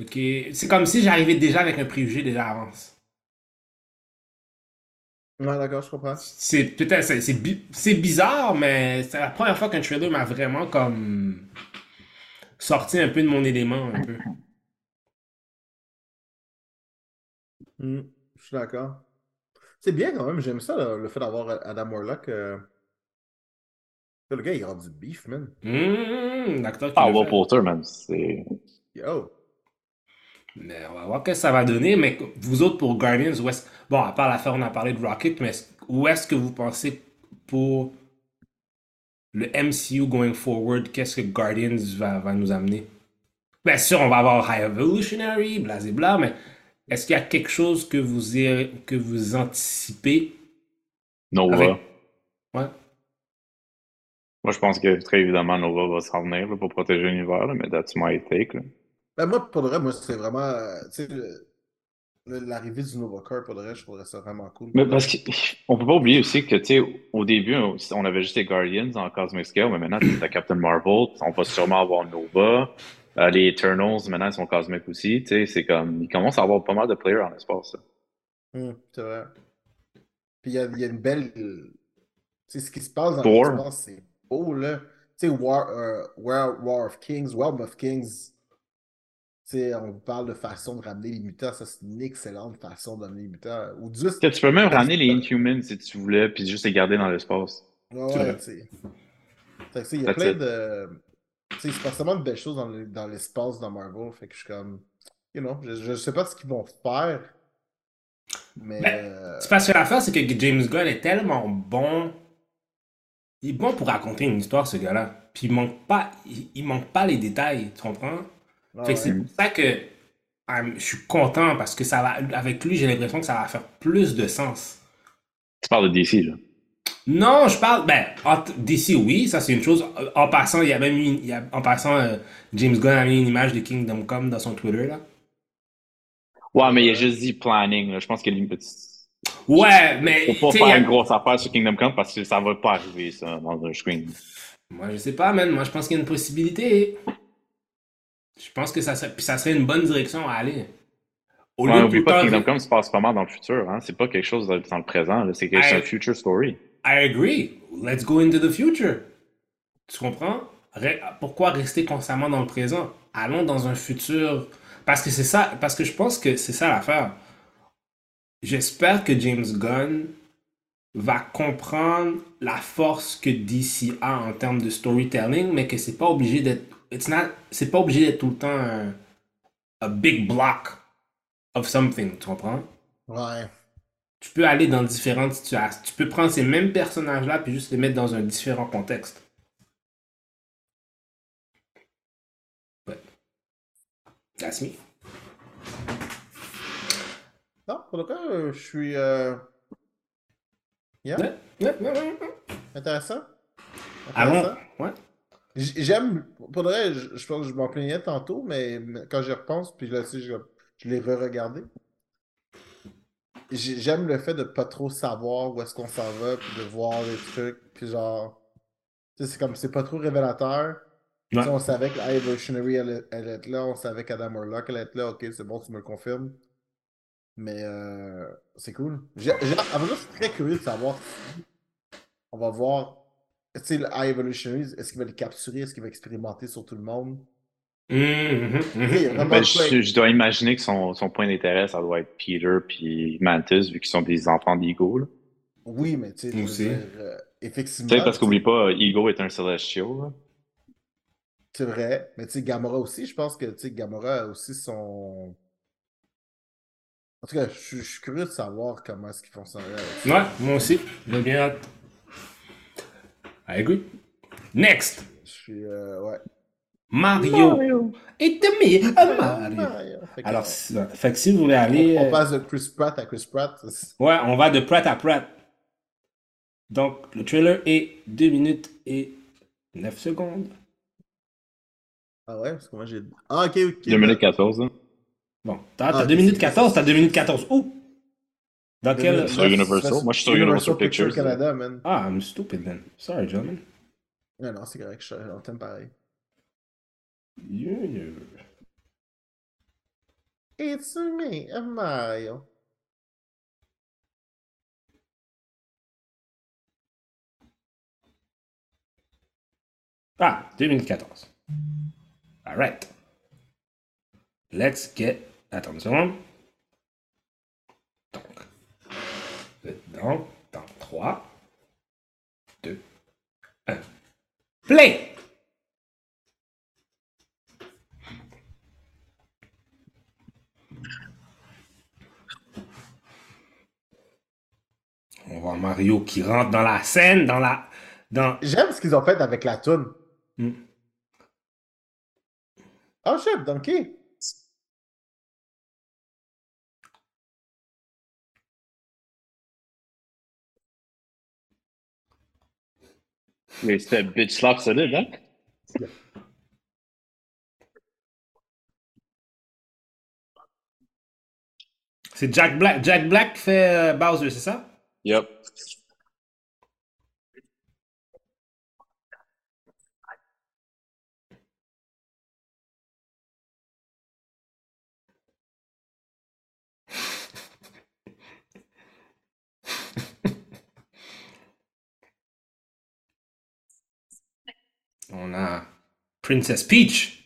ok, c'est comme si j'arrivais déjà avec un préjugé déjà avance. Ouais, d'accord, je comprends. C'est peut-être, c'est, c'est bi- c'est bizarre, mais c'est la première fois qu'un trailer m'a vraiment comme sorti un peu de mon élément, un peu. Hmm, je suis d'accord. C'est bien quand même, j'aime ça, le, le fait d'avoir Adam Warlock. euh. Le gars, il rend du beef, man. Mmh, qui Ah, l'a Will. Poulter, man. C'est. Yo. Mais on va voir ce que ça va donner. Mais vous autres, pour Guardians, où est-ce... Bon, à part l'affaire, on a parlé de Rocket, mais où est-ce que vous pensez pour le MCU going forward, qu'est-ce que Guardians va, va nous amener? Bien sûr, on va avoir High Evolutionary, blablabla, mais est-ce qu'il y a quelque chose que vous, irez- que vous anticipez? Nova. Avec- Ouais. Moi, je pense que très évidemment, Nova va s'en venir là, pour protéger l'univers, là, mais that's my take. Là. Ben, moi, pour de vrai, moi, c'est vraiment. euh, tu sais, le- le- l'arrivée du Nova Corps, pour de vrai, je trouverais ça vraiment cool. Mais parce qu'on peut pas oublier aussi que, tu sais, au début, on avait juste les Guardians en Cosmic Scale, mais maintenant, t'as Captain Marvel, on va sûrement avoir Nova. Euh, les Eternals, maintenant, ils sont cosmiques aussi. Tu sais, c'est comme. Ils commencent à avoir pas mal de players en espace. là. Hum, c'est vrai. Puis il y y a une belle. Tu sais, ce qui se passe dans l'espace, c'est beau, là. tu sais, War, euh, War, War of Kings, Realm of Kings, tu sais, on parle de façon de ramener les mutants. Ça, c'est une excellente façon d'amener les mutants. Ou juste. Tu peux même ramener les Inhumans si tu voulais, puis juste les garder dans l'espace. Ouais, tu sais. Il y a plein it. de. Tu sais, c'est pas seulement de belles choses dans le- dans l'espace dans Marvel. Fait que je suis comme. You know, je, je sais pas ce qu'ils vont faire. Mais. Ben, euh, C'est parce que l'affaire, c'est que James Gunn est tellement bon. Il est bon pour raconter une histoire, ce gars-là. Puis il manque pas, il, il manque pas les détails, tu comprends? Ah c'est pour ça que je suis content parce que ça va, avec lui, j'ai l'impression que ça va faire plus de sens. Tu parles de DC, là. Non, je parle, ben, en- d'ici, oui, ça c'est une chose. En passant, il y a même une- il y a- en passant, euh, James Gunn a mis une image de Kingdom Come dans son Twitter, là. Ouais, mais il a juste dit planning, là. Je pense qu'il y a une petite. Ouais, mais. Faut pas faire a- une grosse affaire sur Kingdom Come parce que ça va pas arriver, ça, dans un screen. Moi, je sais pas, man. Moi, je pense qu'il y a une possibilité. Je pense que ça serait, ça serait une bonne direction à aller. Au Ouais, lieu de pas que Kingdom Come se passe pas mal dans le futur, hein? C'est pas quelque chose dans le présent. C'est quelque- Hey. un future story. I agree. Let's go into the future. Tu comprends? Re- Pourquoi rester constamment dans le présent? Allons dans un futur. Parce que c'est ça, parce que je pense que c'est ça l'affaire. J'espère que James Gunn va comprendre la force que DC a en termes de storytelling, mais que c'est pas obligé d'être. It's not- C'est pas obligé d'être tout le temps un a big block of something, tu comprends? Ouais. tu peux aller dans différentes situations. Tu peux prendre ces mêmes personnages-là puis juste les mettre dans un différent contexte. But that's me. Non, pour le cas, je suis. Euh... Yeah, Ouais, ouais, ouais, ouais, ouais. intéressant. Allons. Intéressant. Ouais. J- J'aime, pour vrai, je, je pense que je m'en plaignais tantôt, mais quand j'y repense, puis là aussi, je, je l'ai re-regardé. J'ai- J'aime le fait de pas trop savoir où est-ce qu'on s'en va, puis de voir les trucs, puis genre, tu sais, c'est comme, c'est pas trop révélateur. Tu sais, Ouais. on savait que la Evolutionary elle, elle est là, on savait qu'Adam Warlock elle est là, ok, c'est bon, tu me le confirmes. Mais euh, c'est cool. J'ai- en vrai, je suis très curieux de savoir si on va voir, tu sais, le High Evolutionaries, est-ce qu'il va les capturer, est-ce qu'il va expérimenter sur tout le monde? Mhm, mhm, mhm. vraiment Ben, je, je dois imaginer que son, son point d'intérêt, ça doit être Peter puis Mantis, vu qu'ils sont des enfants d'Ego, là. Oui, mais tu sais, euh, effectivement, Tu sais, parce qu'oublie pas, Ego est un Celestial, là. c'est vrai, mais tu sais, Gamora aussi, je pense que tu sais, Gamora a aussi son. En tout cas, je, suis- je suis curieux de savoir comment est-ce qu'ils fonctionnerait avec ça. Ouais, moi aussi. J'ai bien hâte. I agree. Next. Je suis. euh, ouais. Mario. Et me, a Mario. Mario. Fait que, Alors, si- fait que si vous voulez aller. on, on euh, passe de Chris Pratt à Chris Pratt. Ouais, on va de Pratt à Pratt. Donc, le trailer est 2 minutes et 9 secondes. Ah ouais, parce que moi j'ai. Ah, ok, ok. 2 minutes 14, là. Bon, t'as Ah, 2 ok, minutes c'est- 14, t'as 2 minutes 14. Où? Dans Deux quel. minutes- Sur Universal? c'est- Moi, je suis sur Universal Pictures. Canada, man. Ah, I'm stupid then. Sorry, gentlemen. Non, non, c'est correct, je on t'aime pareil. Yeah, yeah. It's me, a Mario. Ah, 2 minutes 14. Alright. Let's get. Attends une seconde. Donc. Dedans, dans 3, 2, 1. Play! On voit Mario qui rentre dans la scène, dans la. Dans... J'aime ce qu'ils ont fait avec la toune. Hmm. Oh shit, Donkey. Mais c'était bitch slap solide, hein? C'est Jack Black. Jack Black qui fait euh, Bowser, c'est ça? Yep. On a Princess Peach.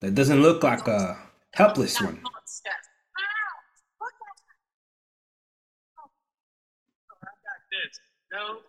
That doesn't look like a helpless one. No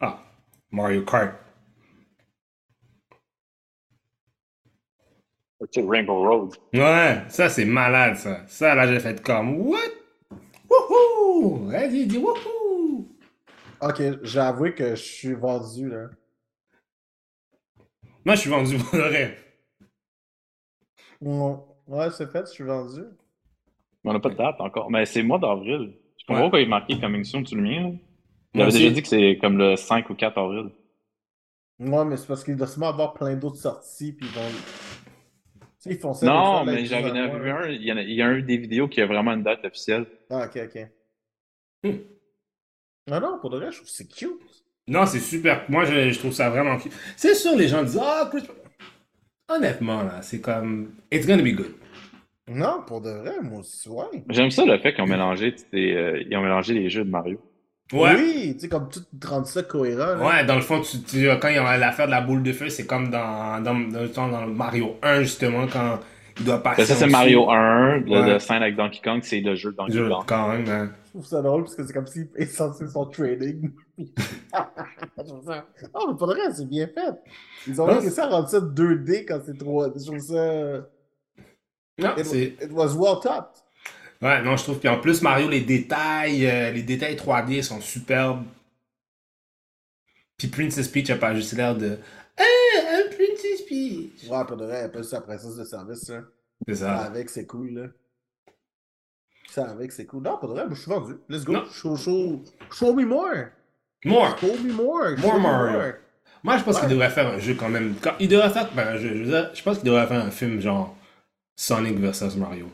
Ah, Mario Kart. C'est Rainbow Road. Ouais, ça c'est malade ça. Ça là j'ai fait comme what? Wouhou! Vas-y, dis wouhou! Ok, j'ai avoué que je suis vendu, là. Moi je suis vendu pour le rêve. Ouais, ouais c'est fait, je suis vendu. On n'a pas de date encore. Mais c'est mois d'avril. Je comprends Ouais. pas quand il est marqué Coming Soon sur le mien. là. Il avait déjà dit que c'est comme le 5 ou 4 avril. Ouais, mais c'est parce qu'il doit sûrement avoir plein d'autres sorties, puis ils vont. Tu sais, ils font ça. des Non, mais j'avais disent, vu un. Il y, en a, il y a un des vidéos qui a vraiment une date officielle. Ah, ok, ok. Hmm. Ah non, pour de vrai, je trouve que c'est cute. Non, c'est super. Moi je, je trouve ça vraiment cute. C'est sûr, les gens disent Ah, Chris. Honnêtement là, c'est comme. It's gonna be good. Non, pour de vrai, moi aussi, ouais. J'aime ça le fait qu'ils ont mélangé, euh, ils ont mélangé les jeux de Mario. Ouais. Oui, tu sais, comme tout rendre ça cohérent. là. Ouais, dans le fond, tu, tu- quand il y a l'affaire de la boule de feu, c'est comme dans, dans, dans, dans Mario 1, justement, quand il doit passer. Ça, c'est. Mario 1. Le, Ouais. le scène avec Donkey Kong, c'est le jeu de Donkey Kong. Quand hein. Je trouve ça drôle parce que c'est comme s'il est censé son trading. Oh, mais pour vrai, c'est bien fait. Ils ont réussi à rendre ça 2D quand c'est 3D. Je trouve ça. Non, It, c'est. it was well topped. Ouais, non, je trouve. Puis en plus, Mario, les détails, euh, les détails 3D sont superbes. Puis Princess Peach a pas juste l'air de. Ah, un Princess Peach! Ouais, pour de vrai, appelle ça la princesse de service. Là. C'est Ça avec, c'est cool. Là. Ça avec, c'est cool. Non, pour de vrai, je suis vendu. Let's go. Show, show, show me more. More! Show me more. Mario. more. Moi, je pense Ouais. qu'il devrait faire un jeu quand même. Quand- il devrait faire. Ben, un jeu, je, veux dire, je pense qu'il devrait faire un film genre Sonic versus Mario.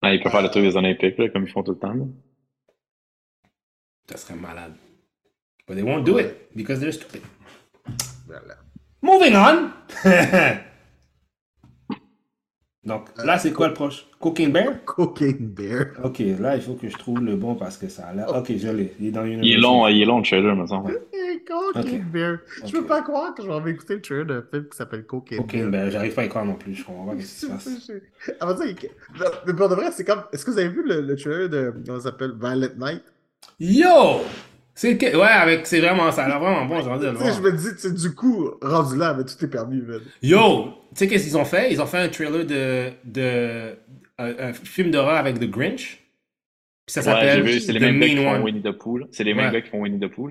Ah, il peut faire le truc des Olympiques, là, comme ils font tout le temps. là. Ça serait malade. But they won't do it because they're stupid. Voilà. Moving on! Donc, Euh, là, c'est quoi le proche? Cocaine Bear? Cocaine Bear. Ok, là, il faut que je trouve le bon parce que ça a l'air. Ok, je l'ai. Il est dans une. Il est long, il est long le trailer, me semble. Cocaine Ok. Bear. Je peux pas croire que je vais écouter le trailer d'un film qui s'appelle Cocaine Cocaine Bear. Bear, j'arrive pas à y croire non plus. Je comprends pas ce qui se passe. Non, Mais pour de vrai, c'est comme. Est-ce que vous avez vu le, le trailer de. Comment ça s'appelle? Violet Night? Yo! C'est que... Ouais, avec... c'est vraiment ça. a l'air vraiment bon, j'ai envie de le Tu sais, voir. je me dis, du coup, rendu là, mais tout est permis, man. Yo! Tu sais qu'est-ce qu'ils ont fait? Ils ont fait un trailer de. de... Un, un film d'horreur avec The Grinch. Puis ça Ouais, s'appelle vu, c'est les The mêmes gars qui Mean font One. Winnie the Pooh. C'est les mêmes Ouais. gars qui font Winnie the Pooh.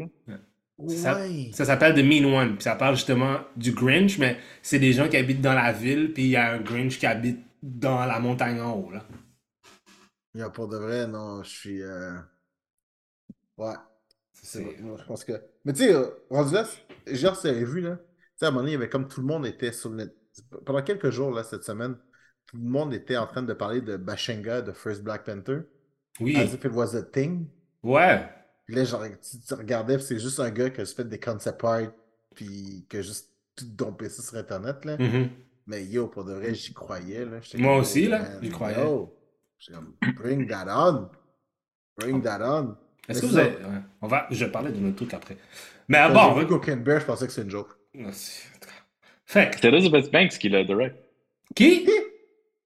Ça- Ouais. Ça s'appelle The Mean One. Puis ça parle justement du Grinch, mais c'est des gens qui habitent dans la ville, puis il y a un Grinch qui habite dans la montagne en haut, là. Il y a pour de vrai, non, je suis. euh, Ouais. C'est je pense que. Mais tu sais, euh, rendu là, genre, c'est vu, là. Tu sais, à un moment donné, il y avait comme tout le monde était sur le net. Pendant quelques jours, là, cette semaine, tout le monde était en train de parler de Bashenga, de First Black Panther. Oui. As if it was a thing. Ouais. Puis là, genre, tu, tu regardais, c'est juste un gars qui a fait des concept art, puis qui a juste tout dompé ça sur Internet, là. Mhm. Mais yo, pour de vrai, j'y croyais, là. Moi aussi, là, j'y croyais. yo. Bring that on. Bring that on. Est-ce que vous ça- avez. ouais. On va... Je vais parler de notre truc après. Mais Quand d'abord, j'ai vu Cocaine Bear, je pensais que c'était une joke. C'est- Fait que- C'est Elizabeth Banks qui l'a direct. Qui?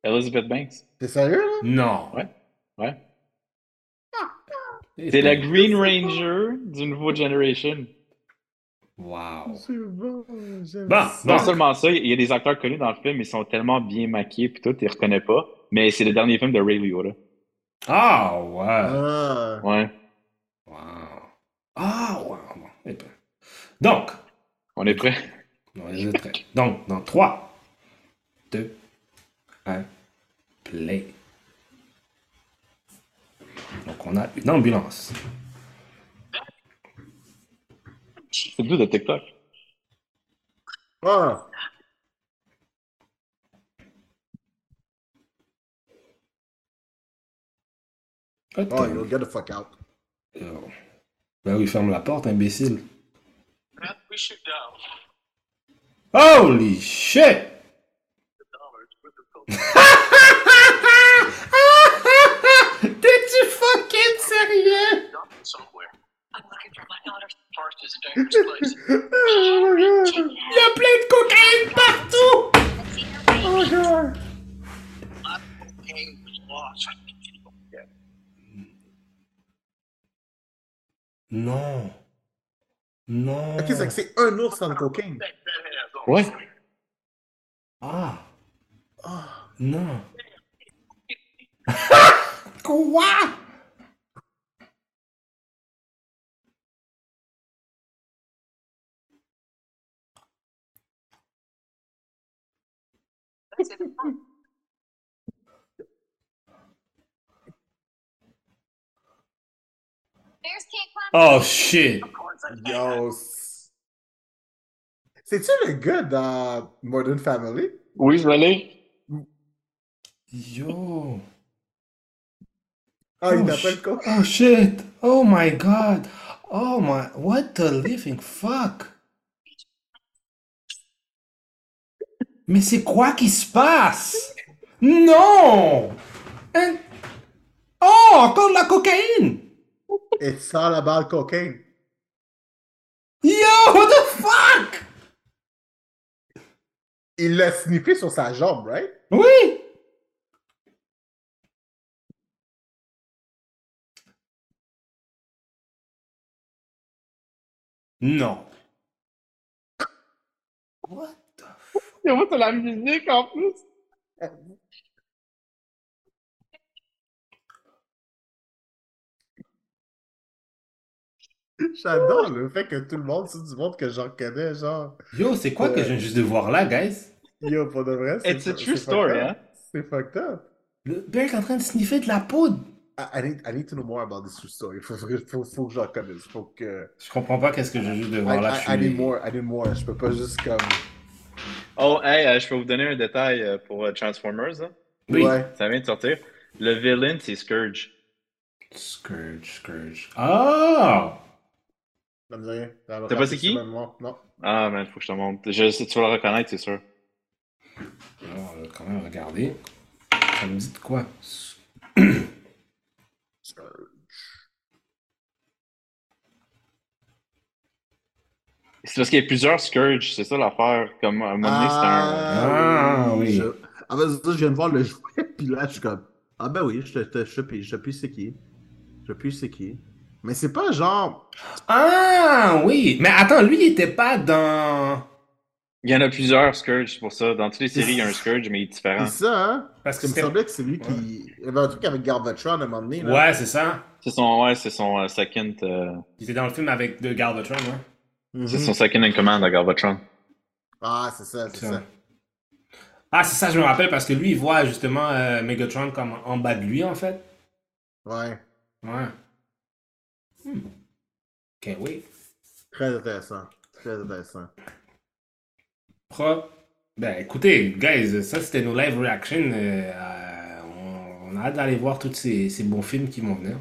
Elizabeth Banks. T'es sérieux, là? Non. Ouais. Ouais. C'est la Green Ranger du nouveau Generation. Wow. C'est bon, j'aime Bon, ça. Non bon. seulement ça, il y a des acteurs connus dans le film, ils sont tellement bien maquillés puis tout, tu les reconnais pas. Mais c'est le dernier film de Ray Liotta. Ah, ouais. Ah. Ouais. Wow. Ah, wow. Bon. Eh ben. Donc, On est prêt? on est prêt. Donc, dans 3, 2, 1, play. Donc, on a une ambulance. C'est tout de TikTok. Ah! What Oh, you'll get the fuck out. Yo. Ben oui, ferme la porte, imbécile. We should uh, Holy shit! coke T'es-tu fucking somewhere. I'm looking for my daughter's. Forest is a dangerous place. oh my god! Il y a plein de cocaïne partout! Oh god! Non. Non. Ok, c'est que c'est un ours en cocaine. Ouais. Ah, Ah! non. Quoi? Oh shit. Of course, I Yo! c- C'est-tu le gars dans Modern Family? Oui, je l'ai. Yo. Ah, il Oh, t'appelle sh- quoi? Oh shit. Oh my god. Oh my. What the living fuck? Mais c'est quoi qui se passe? Non! Hein? Oh, encore de la cocaïne! It's all about cocaine. Yo, what the fuck? Il l'a sniffé sur sa jambe, right? Oui! Non. What the fuck? Yo, moi, c'est la musique en plus. J'adore le fait que tout le monde, c'est du monde que j'en connais, genre. Yo, c'est quoi que je viens juste de voir là, guys? Yo, pour de vrai, c'est It's a true story, hein? C'est fucked up. Le bear est en train de sniffer de la poudre. I, I need, I need to know more about this true story. Faut, faut, faut, faut que j'en connaisse. Faut que. Je comprends pas qu'est-ce que je viens juste de I, voir là. I, je I suis- need more, I need more. Je peux pas juste comme. Oh, hey, euh, je peux vous donner un détail euh, pour euh, Transformers. hein? Oui. Ouais. Ça vient de sortir. Le villain, c'est Scourge. Scourge, Scourge. Ah! Ça me dit rien. Ça me T'as pas c'est qui? Non. Ah, man, faut que je te montre. Je sais, tu vas le reconnaître, c'est sûr. Alors, on va quand même regarder. Ça me dit de quoi? C'est parce qu'il y a plusieurs Scourge, c'est ça l'affaire. Comme à un moment donné, c'était un. Ah, oui. Je... Ah, ben, ça, je viens de voir le jouet, puis là, je suis comme. Ah, ben oui, je te je je sais plus c'est qui. Je sais plus c'est qui. Mais c'est pas genre. Ah, oui! Mais attends, lui, il était pas dans. Il y en a plusieurs Scourge, pour ça. Dans toutes les séries, il y a un Scourge, mais il est différent. C'est ça, hein? Parce que Il me semblait que c'est lui qui. Il y avait un truc avec Galvatron à un moment donné. Là. Ouais, c'est ça. C'est son, ouais, c'est son euh, second, euh, Il était dans le film avec de Galvatron, hein. Mhm. c'est son second in command à Galvatron. Ah, c'est ça, c'est Ça. ça. Ah, c'est ça, je me rappelle, parce que lui, il voit justement euh, Megatron comme en bas de lui, en fait. Ouais. Ouais. Hmm. Ok, oui. Très intéressant. Très intéressant. Pro. Ben, écoutez, guys, ça, c'était nos live reactions. euh, euh, on, on a hâte d'aller voir tous ces, ces bons films qui vont venir.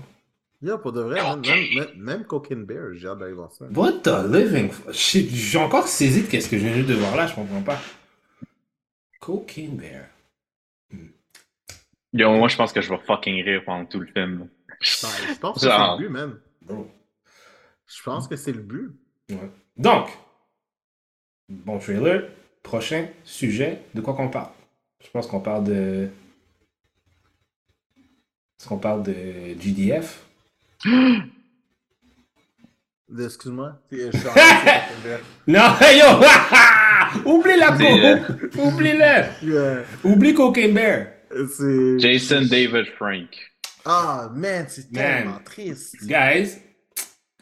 Yo, pour de vrai, même, même, même, même Cocaine Bear, j'ai hâte d'aller voir ça. What the living... J'ai encore saisi de qu'est-ce que je viens juste de voir là, je comprends pas. Cocaine Bear. Yo, moi, je pense que je vais fucking rire pendant tout le film. Ben, je pense que c'est Genre. le but, man. Bro. Je pense que c'est le but. Ouais. Donc, bon trailer, prochain sujet, de quoi qu'on parle? Je pense qu'on parle de... Est-ce qu'on parle de GDF? Excuse-moi. Non, yo! Oublie la peau! Oublie-le! Yeah, Oublie Cocaine Bear! Jason David Frank. Ah, man, c'est tellement triste. Guys,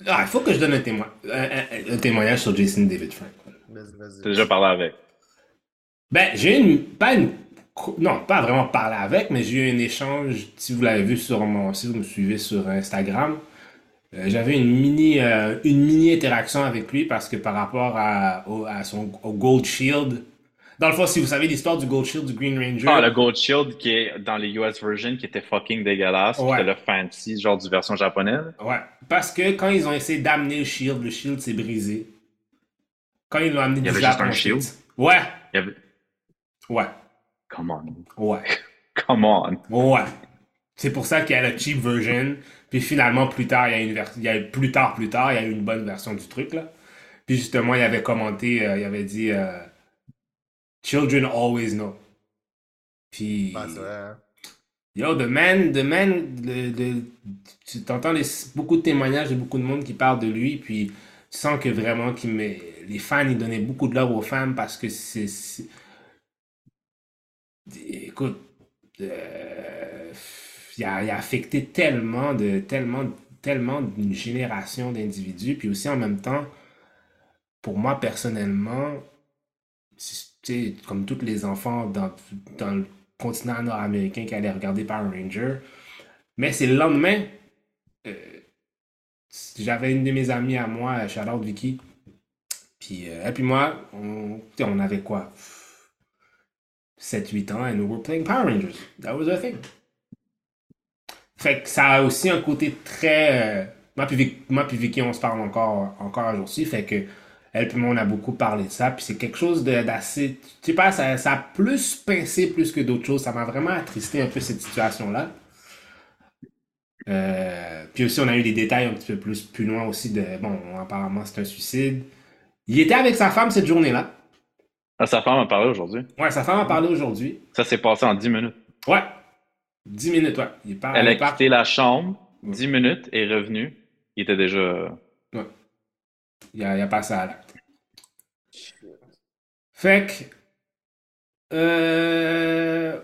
ah, il faut que je donne un, témoin, un, un- un témoignage sur Jason David Frank. Vas-y, vas-y. T'as déjà parlé avec. Ben, j'ai une. Pas une. Non, pas vraiment parlé avec, mais j'ai eu un échange. Si vous l'avez vu sur mon. Si vous me suivez sur Instagram, Euh, J'avais une mini, euh, une mini interaction avec lui parce que par rapport à, au, à son au Gold Shield, dans le fond, si vous savez l'histoire du Gold Shield du Green Ranger, Ah, le Gold Shield qui est dans les US version qui était fucking dégueulasse. Ouais. C'était le fancy, genre du version japonaise. ouais, parce que quand ils ont essayé d'amener le Shield, le Shield s'est brisé. Quand ils l'ont amené Il y du avait juste Japon, un shield? Ouais, Il y avait... ouais, Come on. ouais. Come on. Ouais. C'est pour ça qu'il y a la cheap version. Puis finalement, plus tard, il y a une vers- il y a plus tard, plus tard, il y a eu une bonne version du truc, là. Puis justement, il avait commenté, euh, il avait dit euh, Children always know. Puis. Vrai, hein. Yo, the man, the man, le- le- tu t'entends beaucoup de témoignages de beaucoup de monde qui parlent de lui, puis tu sens que vraiment met, les fans, ils donnaient beaucoup de love aux femmes parce que c'est. Écoute, euh, il, a, il a affecté tellement de, tellement, tellement d'une génération d'individus, puis aussi en même temps, pour moi personnellement, c'est- comme tous les enfants dans, dans le continent nord-américain qui allaient regarder Power Ranger, mais c'est le lendemain, euh, j'avais une de mes amies à moi, Charlotte Vicky, puis euh, puis moi, on, on avait quoi? 7-8 ans, and we were playing Power Rangers. That was a thing. Fait que ça a aussi un côté très. euh, moi puis Vicky, on se parle encore, encore aujourd'hui. Fait que elle puis moi, on a beaucoup parlé de ça. Puis c'est quelque chose d'assez. Tu sais pas, ça, ça a plus pincé plus que d'autres choses. Ça m'a vraiment attristé un peu cette situation-là. Euh, puis aussi, on a eu des détails un petit peu plus, plus loin aussi de. Bon, apparemment, c'est un suicide. Il était avec sa femme cette journée-là. Ah, sa femme a parlé aujourd'hui? Ouais, sa femme a parlé aujourd'hui. Ça s'est passé en 10 minutes. Ouais. 10 minutes, ouais. Il pas, Elle il a quitté la chambre, 10 minutes, est revenue. Il était déjà. Il a, a passé à l'acte. Fait que. Euh.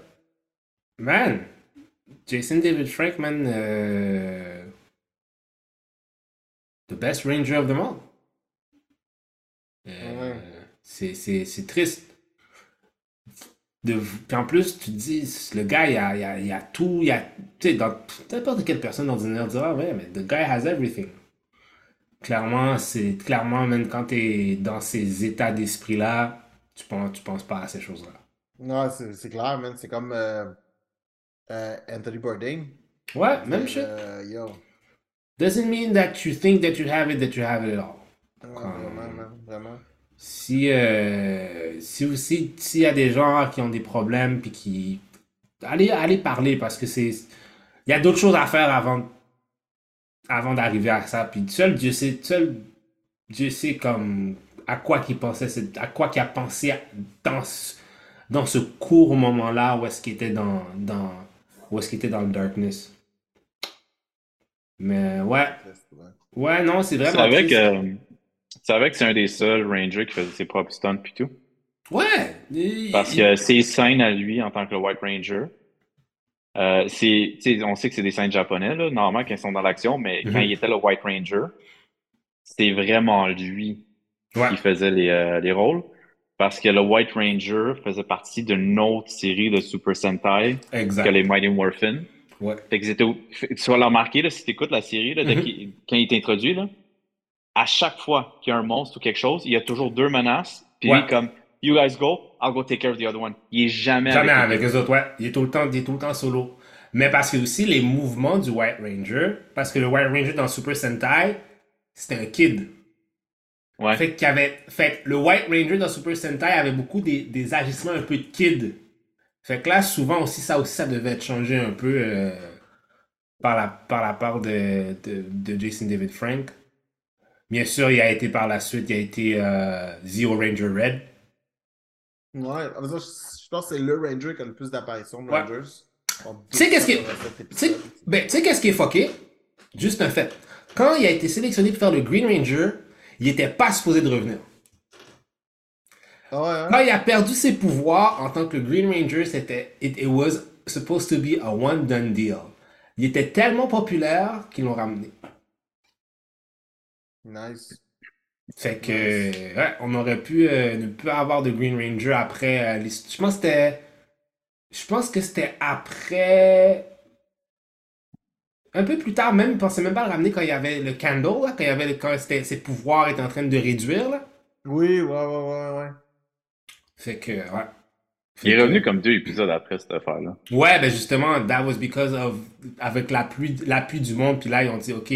Man. Jason David Frank, man. euh, The best Ranger of them all. Euh, Ouais. c'est- C'est c'est triste. De, puis en plus, tu te dis, le gars, il a, il a, il a tout. Il a, tu sais, dans n'importe quelle personne ordinaire dira, ah ouais, mais the guy has everything. Clairement, c'est clairement, même quand tu es dans ces états d'esprit-là, tu penses, tu penses pas à ces choses-là. Non, c'est clair, man. C'est comme euh, euh, Anthony Bourdain. Ouais, même chose. Euh, yo. Doesn't mean that you think that you have it, that you have it all. Ouais, vraiment, man. Vraiment. Si, euh, si aussi, s'il y a des gens qui ont des problèmes, puis qui. Allez, allez parler, parce que c'est. Il y a d'autres choses à faire avant, avant d'arriver à ça. Puis seul Dieu sait, seul Dieu sait comme à quoi qu'il pensait, c'est- à quoi qu'il a pensé dans ce, dans ce court moment-là où est-ce qu'il était dans, dans, où est-ce qu'il était dans le darkness. Mais ouais, Ouais. non, c'est vraiment. triste. que, tu savais que c'est un des seuls Rangers qui faisait ses propres stunts puis tout? Ouais! Parce que ses scènes à lui en tant que White Ranger, euh, c'est, on sait que c'est des scènes japonais, là, normalement, quand ils sont dans l'action, mais quand Mhm. il était le White Ranger, c'est vraiment lui Ouais. qui faisait les, euh, les rôles. Parce que le White Ranger faisait partie d'une autre série de Super Sentai Exact. que les Mighty Morphin. Ouais. Fait Tu vas le remarquer, là, si tu écoutes la série, là, dès Mhm. quand il est introduit, là, à chaque fois qu'il y a un monstre ou quelque chose, il y a toujours deux menaces. Puis Ouais. comme, You guys go, I'll go take care of the other one. Il est jamais, Jamais avec, les autres, ouais. Il est tout le temps, il est tout le temps solo. Mais parce que aussi les mouvements du White Ranger, parce que le White Ranger dans Super Sentai, c'était un kid. Ouais. Fait qu'il avait, fait le White Ranger dans Super Sentai avait beaucoup des, des agissements un peu de kid. Fait que là, souvent aussi, ça aussi, ça devait être changé un peu euh, par, la, par la part de, de, de Jason David Frank. Bien sûr, il a été par la suite, il a été euh, Zero Ranger Red. Ouais, je je pense que c'est le Ranger qui a le plus d'apparitions de Ouais. Rangers. Tu sais qu'est-ce qui est- 287 Tu sais, épisodes. ben, qu'est-ce qui est fucké? Juste un fait. Quand il a été sélectionné pour faire le Green Ranger, il était pas supposé de revenir. Ah ouais, hein? Quand il a perdu ses pouvoirs en tant que Green Ranger, c'était it, it was supposed to be a one done deal. Il était tellement populaire qu'ils l'ont ramené. Nice. Fait que ouais, on aurait pu euh, ne plus avoir de Green Ranger après euh, Je pense que c'était. Je pense que c'était après. un peu plus tard, même, il pensait même pas le ramener quand il y avait le candle, là, quand, il y avait, le- quand c'était- ses pouvoirs étaient en train de réduire. Là. Oui, ouais, ouais, ouais, ouais. Fait que, ouais. Fait Il est que- revenu comme deux épisodes après cette affaire-là. Ouais, ben justement, that was because of. Avec l'appui l'appui du monde, puis là, ils ont dit, OK,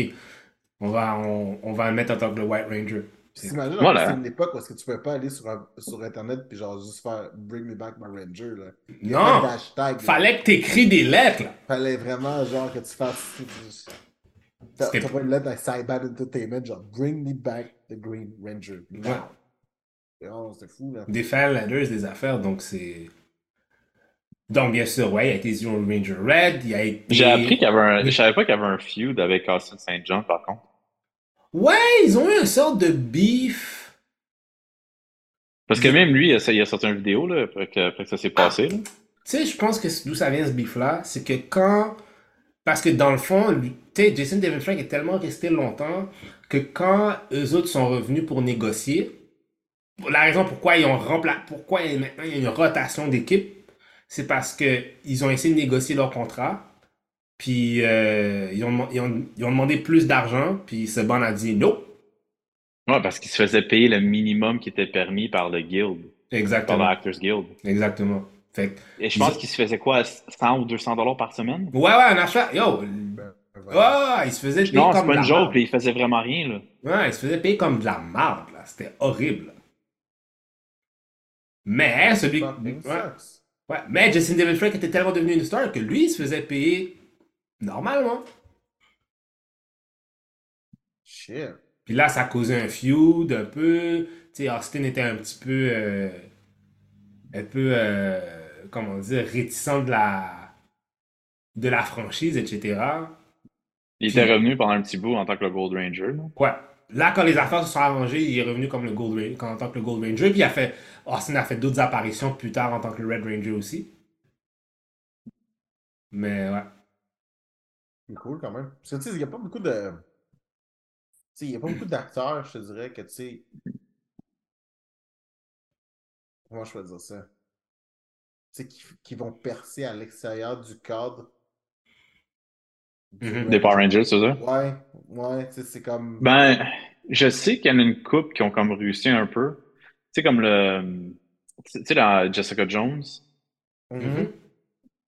on va, on, on va le mettre en tant que le White Ranger. T'imagines, Voilà. c'est une époque où est-ce que tu pouvais pas aller sur, un- sur Internet puis genre juste faire Bring me back my Ranger, là. Il y pas Non! d'hashtag, là. Fallait que t'écris des lettres, là. Fallait vraiment, genre, que tu fasses. T'as pas une lettre à Cyber Entertainment, genre Bring me back the Green Ranger. now. Ouais. Oh, C'était fou, là. Des fan letters, des affaires, donc c'est. Donc, bien sûr, ouais, il a été Zero Ranger Red, il a été. J'ai appris qu'il y avait un. Je savais pas qu'il y avait un feud avec Austin St. John, par contre. Ouais, ils ont eu une sorte de beef. Parce que même lui, il il a sorti une vidéo là, après, que, après que ça s'est passé. Tu sais, je pense que d'où ça vient ce beef-là, c'est que quand. Parce que dans le fond, lui- tu sais, Jason David Frank est tellement resté longtemps que quand eux autres sont revenus pour négocier, la raison pourquoi ils ont rempla... pourquoi il- maintenant il y a une rotation d'équipe, c'est parce que ils ont essayé de négocier leur contrat, puis euh, ils, ont, ils, ont, ils ont demandé plus d'argent, puis ce ban a dit non. Ouais, parce qu'il se faisait payer le minimum qui était permis par le guild, par Exactement. l'Actors Guild. Exactement. Fait Et je pense qu'il se faisait quoi, 100 ou 200 dollars par semaine? ouais, ouais, un achat. Yo, Ben, ouais, voilà. ouais, il se faisait payer Non, c'est comme pas de une la joke, puis il faisait vraiment rien, là. Ouais, il se faisait payer comme de la marde, là. C'était horrible. Mais celui. Ouais, ouais. Mais Justin David Frank était tellement devenu une star que lui, il se faisait payer normalement. Shit. Puis là, ça causait un feud un peu. Tu sais, Austin était un petit peu. euh, un peu. euh, comment dire, réticent de la. de la franchise, etc. Il Puis- était revenu pendant un petit bout en tant que le Gold Ranger. là. Ouais. Là, quand les affaires se sont arrangées, il est revenu comme le Gold Ranger, en tant que le Gold Ranger. Puis il a fait, Austin a fait d'autres apparitions plus tard en tant que le Red Ranger aussi. Mais ouais. C'est cool quand même. Parce que tu sais, il n'y a pas beaucoup de. Tu sais, il n'y a pas beaucoup d'acteurs, je te dirais, que tu sais. Comment je peux dire ça? Tu sais, qui, qui vont percer à l'extérieur du cadre. Mhm. Des Power Rangers, c'est ça? Ouais, ouais, tu sais, c'est comme. Ben, je sais qu'il y en a une couple qui ont comme réussi un peu. Tu sais, comme le. Tu sais, dans Jessica Jones, Mhm.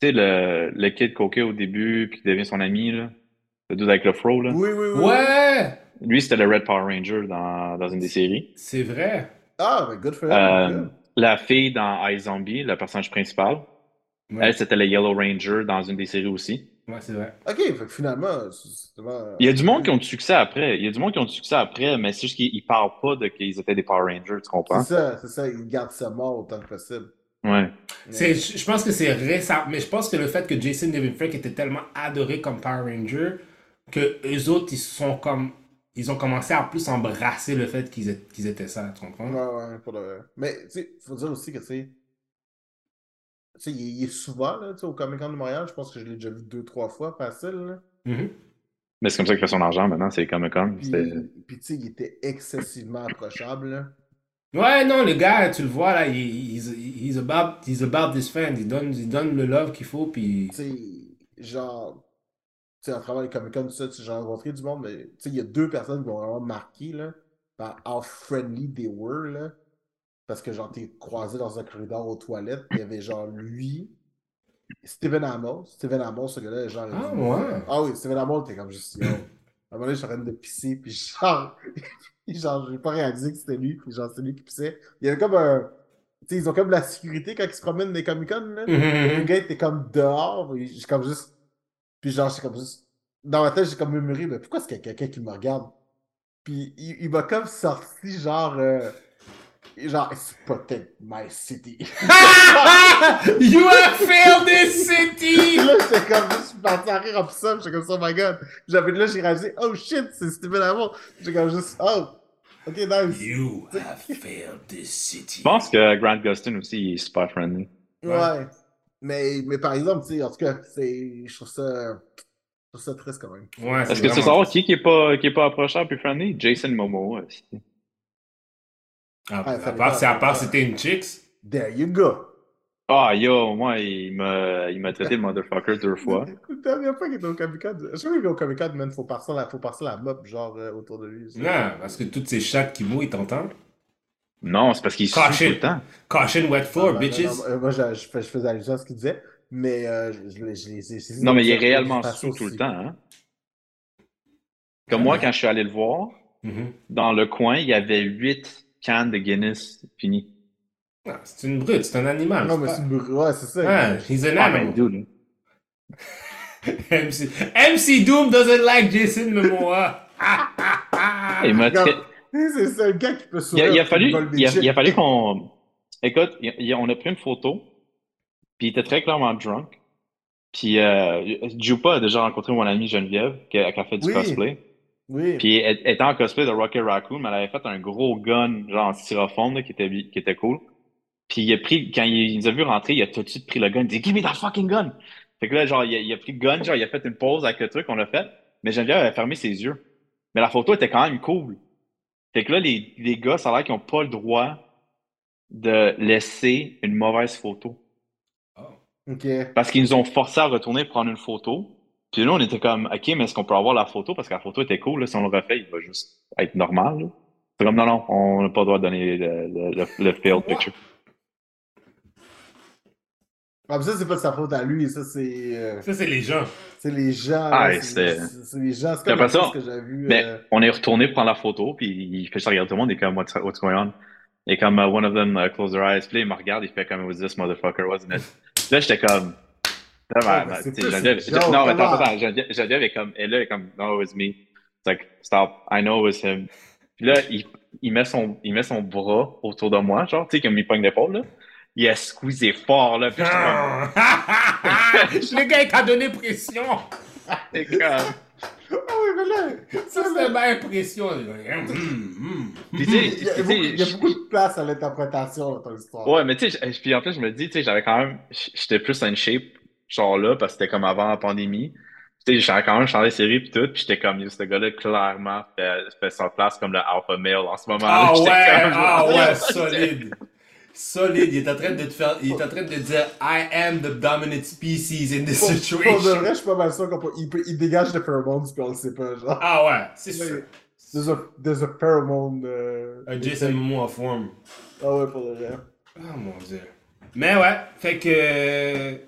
Tu sais, le, le kid coquet au début, puis qui devient son ami, là. Le dude avec le fro, là. Oui, oui, oui. Ouais! Lui, c'était le Red Power Ranger dans, dans une des séries. C'est vrai. Ah, ben good for him. Euh, la fille dans iZombie, le personnage principal, Ouais, elle, c'était le Yellow Ranger dans une des séries aussi. Ouais, c'est vrai. Ok, fait que finalement. c'est- vraiment- Il y a du monde qui ont du succès après. Il y a du monde qui ont du succès après, mais c'est juste qu'ils ils parlent pas de qu'ils étaient des Power Rangers, tu comprends? C'est ça, c'est ça, il garde ça mort autant que possible. Ouais. C'est, je pense que c'est récent, mais je pense que le fait que Jason David Frank était tellement adoré comme Power Ranger que eux autres, ils sont comme. Ils ont commencé à plus embrasser le fait qu'ils étaient, qu'ils étaient ça, tu comprends? Ouais, ouais, pour le vrai. Mais, tu sais, faut dire aussi que, tu sais, tu sais, il, il est souvent, là, tu sais, au Comic Con de Montréal, je pense que je l'ai déjà vu deux, trois fois, facile, là. Mhm. Mais c'est comme ça qu'il fait son argent maintenant, c'est Comic Con. Puis, tu sais, il était excessivement approchable, là. Ouais, non, le gars, tu le vois, là, il- he's, he's, about, he's about this fan. Il donne, il donne le love qu'il faut, puis... Tu sais, genre, tu sais, à travers les Comic Con, tout ça, tu sais, j'ai rencontré du monde, mais, tu sais, il y a deux personnes qui m'ont vraiment marqué, là, par how friendly they were, là. Parce que, genre, t'es croisé dans un corridor aux toilettes, il y avait, genre, lui, Steven Amos. Steven Amos, ce gars-là, genre. Ah, ouais. Ah oui, Steven Amos, t'es comme juste, yo. À un moment donné, je suis en train de pisser, puis genre, genre, j'ai pas réalisé que c'était lui, puis genre, c'est lui qui pissait. Il y avait comme un. Tu sais, ils ont comme la sécurité quand ils se promènent les Comic Con, là. Le Mhm. gars était comme dehors, j'ai comme juste. Puis genre, j'ai comme juste. Dans ma tête, j'ai comme murmuré, mais pourquoi est-ce qu'il y a quelqu'un qui me regarde? Puis il, il m'a comme sorti, genre. euh, genre, it's protect my city. you have failed this city! Là, j'étais comme juste, je suis parti à rire en pissant, j'étais comme ça, oh my god. J'avais là, j'ai réalisé, oh shit, c'est Steven Amos. J'étais comme juste, oh, ok, nice. You have failed this city. Je pense que Grant Gustin aussi, il est super friendly. Ouais. Mais, mais par exemple, tu sais, en tout cas, c'est, je trouve ça, je trouve ça triste quand même. Ouais, c'est Est-ce que tu sais savoir qui qui est pas, qui est pas approchable puis friendly? Jason Momoa. aussi. À, Ouais, à part, à part c'était une chicks? There you go. Ah, yo, moi, il m'a il m'a traité de motherfucker deux fois. Écoute, la dernière fois qu'il était au Comic Con, je sais qu'il est au Comic Con, man, faut passer la, faut passer la mop, genre, euh, autour de lui. Non, parce que toutes ces chattes qui mouillent, ils t'entendent. Non, c'est parce qu'il Caution. tout le temps. Caution wet Ah, floor, ben, bitches. non, non, euh, moi, je, je fais- je faisais allusion à ce qu'il disait, mais euh, je, je, Non, mais il est réellement sous tout le temps, hein. Comme moi, quand je suis allé le voir, Mhm. dans le coin, il y avait huit cannes de Guinness finies. Non, c'est une brute, c'est un animal. Non, mais c'est une brûle. Ouais, c'est ça. Ouais, he's an Ah, ben, animal. MC, MC Doom doesn't like Jason Momoa. C'est ça, le gars qui peut sourire. il a fallu, il a, il a fallu qu'on. Écoute, il- on a pris une photo, puis il était très clairement drunk. Puis euh, Jupa a déjà rencontré mon amie Geneviève, qui a, qui a fait du Oui. cosplay. Oui. Puis elle elle était en cosplay de Rocket Raccoon, mais elle avait fait un gros gun, genre en styrofoam, là, qui était, qui était cool. Puis il a pris, quand il, il nous a vu rentrer, il a tout de suite pris le gun. Il dit, Give me that fucking gun! Fait que là, genre, il a, il a pris le gun, genre, il a fait une pause avec le truc, on l'a fait. Mais Geneviève avait fermé ses yeux. Mais la photo était quand même cool. Fait que là, les, les gars, ça a l'air qu'ils n'ont pas le droit de laisser une mauvaise photo. Ok. Parce qu'ils nous ont forcé à retourner prendre une photo. Puis là, on était comme, OK, mais est-ce qu'on peut avoir la photo? Parce que la photo était cool. Là, si on le refait, il va juste être normal. C'est comme, non, non, on n'a pas le droit de donner le, le, le, le failed picture. Ah, mais ça, c'est pas de sa faute à lui, ça, c'est euh, Ça, c'est les gens. c'est les gens. Ah, et c'est c'est- c'est- c'est les gens. C'est comme la ça, que j'ai vu. Mais euh, on est retourné prendre la photo, puis il fait ça regarder tout le monde, il est comme, what's, what's going on? Et comme, uh, one of them uh, close their eyes. Puis là, il me regarde, il fait comme, it was this motherfucker, wasn't it? Là, j'étais comme, Ah, ben, mais plus non, mais attends, attends, Geneviève, est comme, elle là, est comme, no, it was me. It's like, stop, I know it was him. Puis là, il, il met son, il met son bras autour de moi, genre, tu sais, comme il pogne l'épaule, là. Il a squeezé fort, là. Puis j'étais comme, le gars, il t'a donné pression. c'est comme, Ah oui, mais là, Ça, là, ma impression. Puis il y, a beaucoup, il y a sais, beaucoup de place à l'interprétation dans ton histoire. Ouais, mais tu sais, puis en plus, je me dis, tu sais, j'avais quand même, j'étais plus en shape, genre là, parce que c'était comme avant la pandémie. Tu sais, j'avais quand même changé de série pis tout, pis j'étais comme, yo, ce gars-là, clairement, fait, fait sa place comme le alpha male en ce moment. Ah ouais, comme, ah ouais, solide. Solide, il est en train de te faire, il est en train de te dire I am the dominant species in this Pour, pour de situation. vrai, je suis pas mal sûr qu'il peut- il dégage des pheromones, puis on le sait pas, genre. Ah ouais, c'est sûr. There's a, there's a pheromone. euh, Un Jason Momoa forme. Ah ouais, pour de vrai. Ah mon dieu. Mais ouais, fait que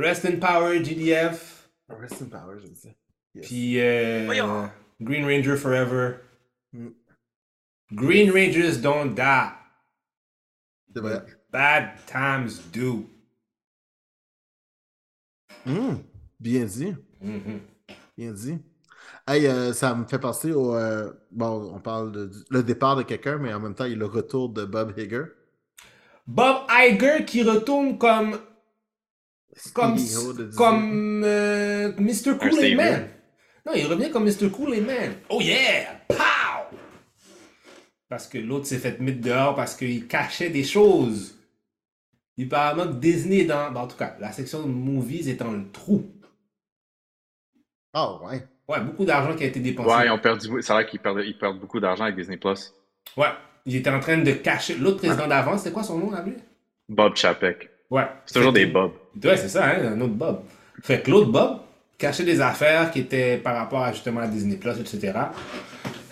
Rest in Power, GDF, Rest in power, je sais. Yes. puis euh, Voyons. Green Ranger Forever. Mm. Green Rangers don't die. C'est vrai. Bad times do. Hmm, Bien dit. Mhm. Bien dit. Hey, euh, ça me fait penser au. euh, bon, on parle de du- le départ de quelqu'un, mais en même temps, il y a le retour de Bob Hager. Bob Iger qui retourne comme comme comme euh, Mr. Savior. Man. Non, il revient comme Mr. Kool-Aid Man. Oh yeah! Parce que l'autre s'est fait mettre dehors parce qu'il cachait des choses. Il Apparemment que Disney est dans, en tout cas, la section de movies est dans le trou. Ah ouais. Ouais, beaucoup d'argent qui a été dépensé. Ouais, ils ont perdu, ça a l'air qu'ils perdent, ils perdent beaucoup d'argent avec Disney+. Plus. Ouais, il était en train de cacher. L'autre président d'avant, c'était quoi son nom là, lui? Bob Chapek. Ouais. C'est toujours des Bob. Ouais, c'est ça, hein, un autre Bob. Fait que l'autre Bob cachait des affaires qui étaient par rapport à justement à Disney Plus, etc.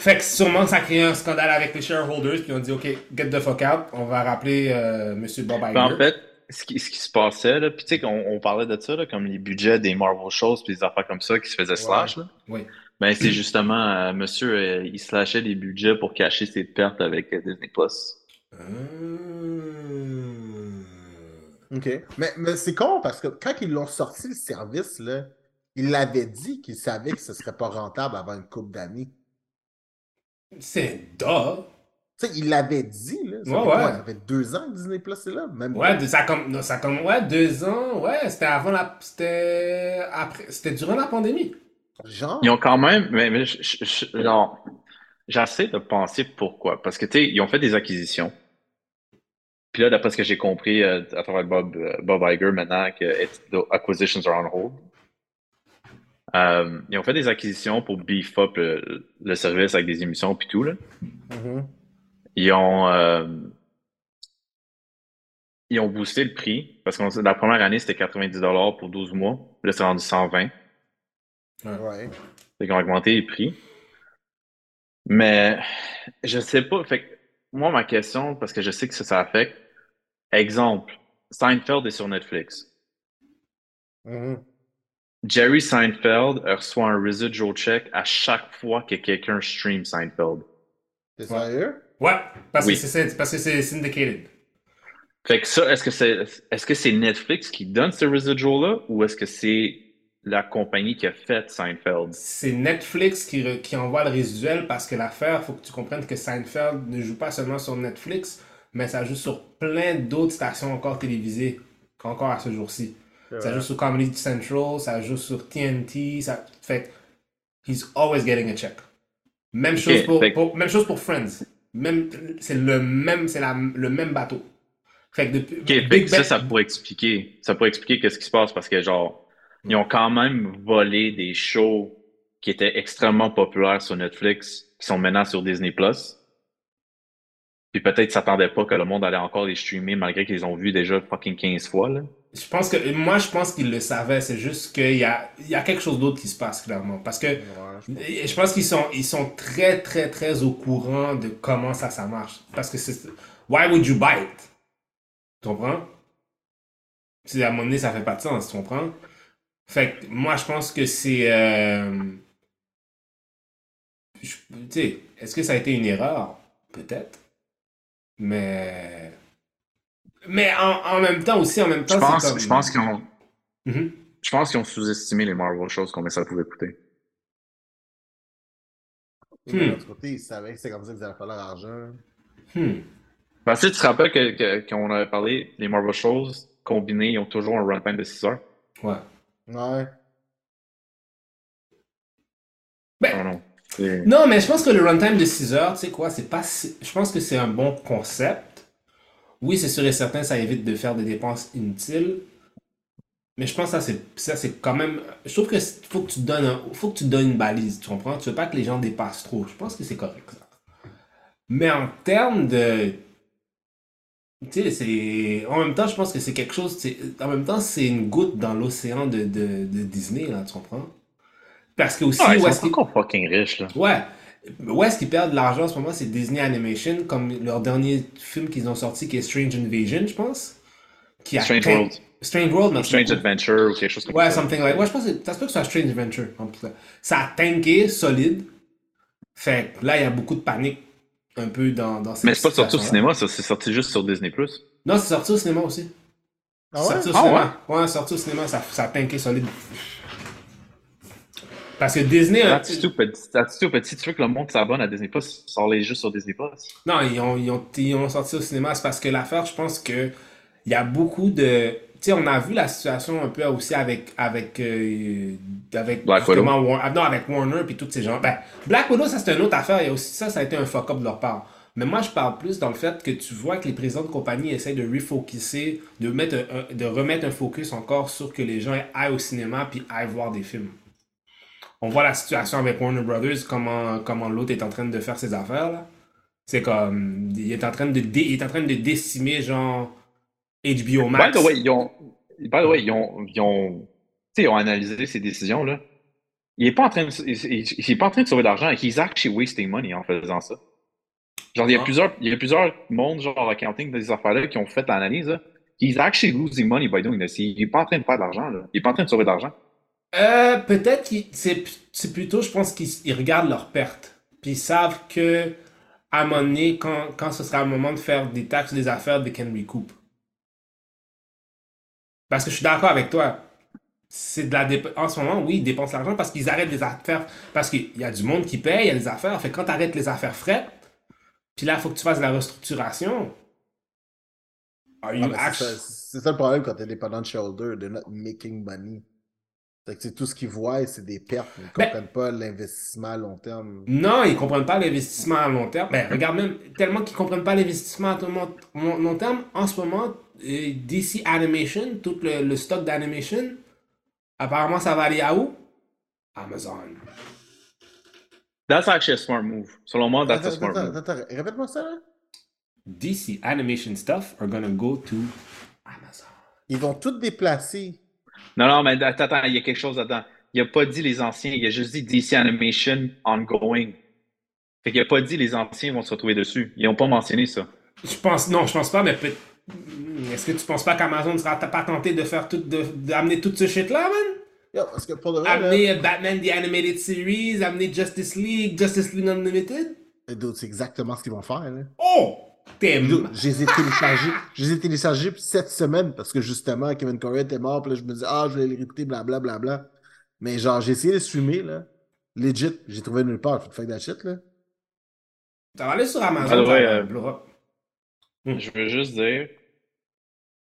Fait que sûrement ça a créé un scandale avec les shareholders, puis on dit OK, get the fuck out, on va rappeler euh, Monsieur Bob Iger. Ben, en fait, ce qui, ce qui se passait, là, puis tu sais, qu'on on parlait de ça, là, comme les budgets des Marvel shows, puis des affaires comme ça qui se faisaient slash, là. Oui. Ben, c'est justement, euh, monsieur, euh, il slashait les budgets pour cacher ses pertes avec euh, Disney+. Plus. Hum. OK. Mais, mais c'est con parce que quand ils l'ont sorti, le service, là, il l'avait dit qu'il savait que ce serait pas rentable avant une couple d'années. C'est duh. Tu sais, il l'avait dit, là. Ça, Ouais, fait quoi? ouais. ça fait deux ans que Disney Plus est là. Même Ouais, de- ça comme, non, ça comme, ouais, deux ans, ouais, c'était avant la, c'était après, c'était durant la pandémie. Genre? Ils ont quand même, mais, mais j'essaie de penser pourquoi. Parce que, tu sais, ils ont fait des acquisitions. Puis là, d'après ce que j'ai compris euh, à travers Bob, euh, Bob Iger maintenant, que the acquisitions are on hold. Euh, ils ont fait des acquisitions pour beef up le, le service avec des émissions puis tout, là. Mhm. Ils ont, euh, ils ont boosté le prix parce que la première année, c'était 90 pour 12 mois. Là, c'est rendu 120. Ouais. Fait qu'ils ont augmenté les prix. Mais je sais pas. Fait que moi, ma question, parce que je sais que ça, ça affecte. Exemple, Seinfeld est sur Netflix. Mhm. Jerry Seinfeld reçoit un residual check à chaque fois que quelqu'un stream Seinfeld. T'es sérieux? Ouais, parce Oui. que c'est parce que c'est syndicated. Fait que ça, est-ce que c'est est-ce que c'est Netflix qui donne ce residual-là ou est-ce que c'est la compagnie qui a fait Seinfeld? C'est Netflix qui, re- qui envoie le résiduel parce que l'affaire, faut que tu comprennes que Seinfeld ne joue pas seulement sur Netflix, mais ça joue sur plein d'autres stations encore télévisées, encore à ce jour-ci. Ça joue sur Comedy Central, ça joue sur TNT, ça fait he's always getting a check. Même chose pour, fait que- pour- même chose pour Friends. Même c'est le même c'est la- le même bateau. Fait que depuis fait Big que ça, Ben- ça pourrait expliquer. Ça pourrait expliquer qu'est-ce qui se passe parce que, genre, ils ont quand même volé des shows qui étaient extrêmement populaires sur Netflix, qui sont maintenant sur Disney+. Puis peut-être qu'ils s'attendaient pas que le monde allait encore les streamer malgré qu'ils les ont vus déjà fucking 15 fois, là. Je pense que moi je pense qu'ils le savaient, c'est juste qu'il y a, il y a quelque chose d'autre qui se passe clairement. Parce que Ouais, je- pense qu'ils sont, ils sont très, très, très au courant de comment ça, ça marche. Parce que c'est. Why would you buy it? Tu comprends? Si à un moment donné, ça fait pas de sens, tu comprends? Fait que moi, je pense que c'est. euh, Tu sais, est-ce que ça a été une erreur? Peut-être. Mais. Mais en, en même temps aussi, en même temps, Je pense, c'est comme. je pense qu'ils ont, Mhm. je pense qu'ils ont sous-estimé les Marvel shows, combien ça pouvait coûter. Et de Hmm. l'autre côté, ils savaient que c'était comme ça qu'ils allaient faire leur argent. Hmm. Parce que tu te rappelles que, que- qu'on avait parlé, les Marvel shows combinés, ils ont toujours un runtime de 6 heures? Ouais. Ouais. Ben, Ah non. C'est- Non, mais je pense que le runtime de 6 heures, tu sais quoi, c'est pas. si- Je pense que c'est un bon concept. Oui, c'est sûr et certain, ça évite de faire des dépenses inutiles. Mais je pense que ça, c'est, quand même. Je trouve que faut que tu donnes un- faut que tu donnes une balise, tu comprends? Tu veux pas que les gens dépassent trop. Je pense que c'est correct, ça. Mais en termes de. Tu sais, c'est. En même temps, je pense que c'est quelque chose. En même temps, c'est une goutte dans l'océan de, de, de Disney, là, tu comprends? Parce que aussi, Ah, ils sont encore fucking riches, là. Ouais. Où est-ce qu'ils perdent de l'argent en ce moment, c'est Disney Animation, comme leur dernier film qu'ils ont sorti qui est Strange Invasion, je pense. Qui a Strange World. Strange World, merci Strange. Adventure ou quelque chose comme Ouais, ça. something like. Ouais, je pense que ça se peut que ce soit Strange Adventure. en tout cas. Ça a tanké solide. Fait que là, il y a beaucoup de panique un peu dans, dans cette Mais c'est pas sorti au cinéma, ça, c'est sorti juste sur Disney+. Non, c'est sorti au cinéma aussi. Ah C'est ouais? sorti au Ah cinéma. Ouais, c'est sorti au cinéma, ça, ça a tanké solide. Parce que Disney. a- Attitude petit, attitude petit, tu veux que le monde s'abonne à Disney+, sort les juste sur Disney+. Non, ils ont, ils ont, ils ont sorti au cinéma. C'est parce que l'affaire, je pense que il y a beaucoup de. Tu sais, on a vu la situation un peu aussi avec. avec, euh, avec Black War- ah, non, avec Warner puis tous ces gens. Ben, Black Widow, ça c'est une autre affaire. A aussi ça, ça a été un fuck-up de leur part. Mais moi, je parle plus dans le fait que tu vois que les présidents de compagnie essaient de refocuser, de, mettre un- de remettre un focus encore sur que les gens aillent au cinéma puis aillent voir des films. On voit la situation avec Warner Brothers, comment, comment l'autre est en train de faire ses affaires, là. C'est comme, il est en train de, dé- il est en train de décimer, genre, HBO By Max. the way, ils ont, by the way, ils ont, ils ont, tu sais, ils ont analysé ces décisions-là. Il est pas en train de, il, il- il est pas en train de sauver de l'argent. He's actually wasting money en faisant ça. Genre, il y a Ah. plusieurs, il y a plusieurs mondes, genre, accounting, des affaires-là, qui ont fait l'analyse, là. He's actually losing money by doing this. Il est pas en train de faire de l'argent, là. Il est pas en train de sauver de l'argent. Euh, peut-être que c'est plutôt, je pense qu'ils ils regardent leurs pertes. Puis ils savent que, à un moment donné, quand, quand ce sera le moment de faire des taxes, des affaires, they can recoup. Parce que je suis d'accord avec toi. C'est de la En ce moment, oui, ils dépensent l'argent parce qu'ils arrêtent les affaires. Parce qu'il y a du monde qui paye, il y a des affaires. Fait quand tu arrêtes les affaires frettes, puis là, il faut que tu fasses de la restructuration. Are Ah, you mais c'est ça- le problème quand t'es dépendant de shareholder, they're not making money. Fait que c'est tout ce qu'ils voient, c'est des pertes. Ils ne Ben- comprennent pas l'investissement à long terme. Non, ils comprennent pas l'investissement à long terme. Ben, regarde même, tellement qu'ils comprennent pas l'investissement à tout long, terme, en ce moment, euh, DC Animation, tout le, le stock d'animation, apparemment, ça va aller à où? Amazon. That's actually a smart move. Selon moi, that's a smart attends, move. attends, répète-moi ça là. DC animation stuff are gonna go to Amazon. Ils vont tout déplacer. Non, non, mais attends, attends, il y a quelque chose là-dedans. Il n'a pas dit les anciens, il a juste dit DC Animation ongoing. Fait qu'il n'a pas dit les anciens vont se retrouver dessus. Ils n'ont pas mentionné ça. Je pense, non, je pense pas, mais peut- est-ce que tu penses pas qu'Amazon sera t- pas tenté de faire tout, de, d'amener tout ce shit-là, man? Yo, parce que pour de vrai, là, Amener Batman The Animated Series, amener Justice League, Justice League Unlimited? c'est exactement ce qu'ils vont faire. Là. Oh! M- je les ai téléchargés. Je les ai téléchargés cette semaine parce que justement, Kevin Correa était mort. Puis là, je me dis, ah, je vais les réécouter, blablabla. Bla, bla. Mais genre, j'ai essayé de streamer, là. Legit, j'ai trouvé nulle part. Fuck that shit, là. Va aller sur Amazon. Ah, ouais, ça va euh, up. Je veux juste dire,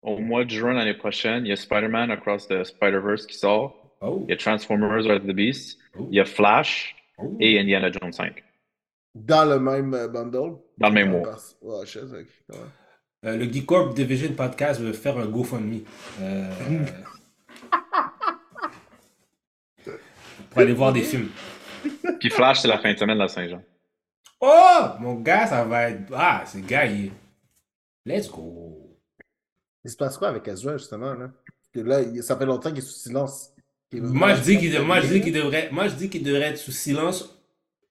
au mois de juin l'année prochaine, il y a Spider-Man Across the Spider-Verse qui sort. Oh. Il y a Transformers Rise of the Beast. Oh. Il y a Flash Oh. et Indiana Jones 5. Dans le même euh, bundle. Dans le même mois. ouais. Euh, le Geek Corp Division Podcast veut faire un GoFundMe. Euh, pour aller voir des films. Puis Flash, c'est la fin de semaine de la Saint-Jean. Oh! Mon gars, ça va être. Ah, c'est gars, il est- Let's go. Il se passe quoi avec Ezra, justement, là? Parce que là, ça fait longtemps qu'il est sous silence. Il- Moi, je dis qu'il de- moi, je dis qu'il devrait... Moi, je dis qu'il devrait être sous silence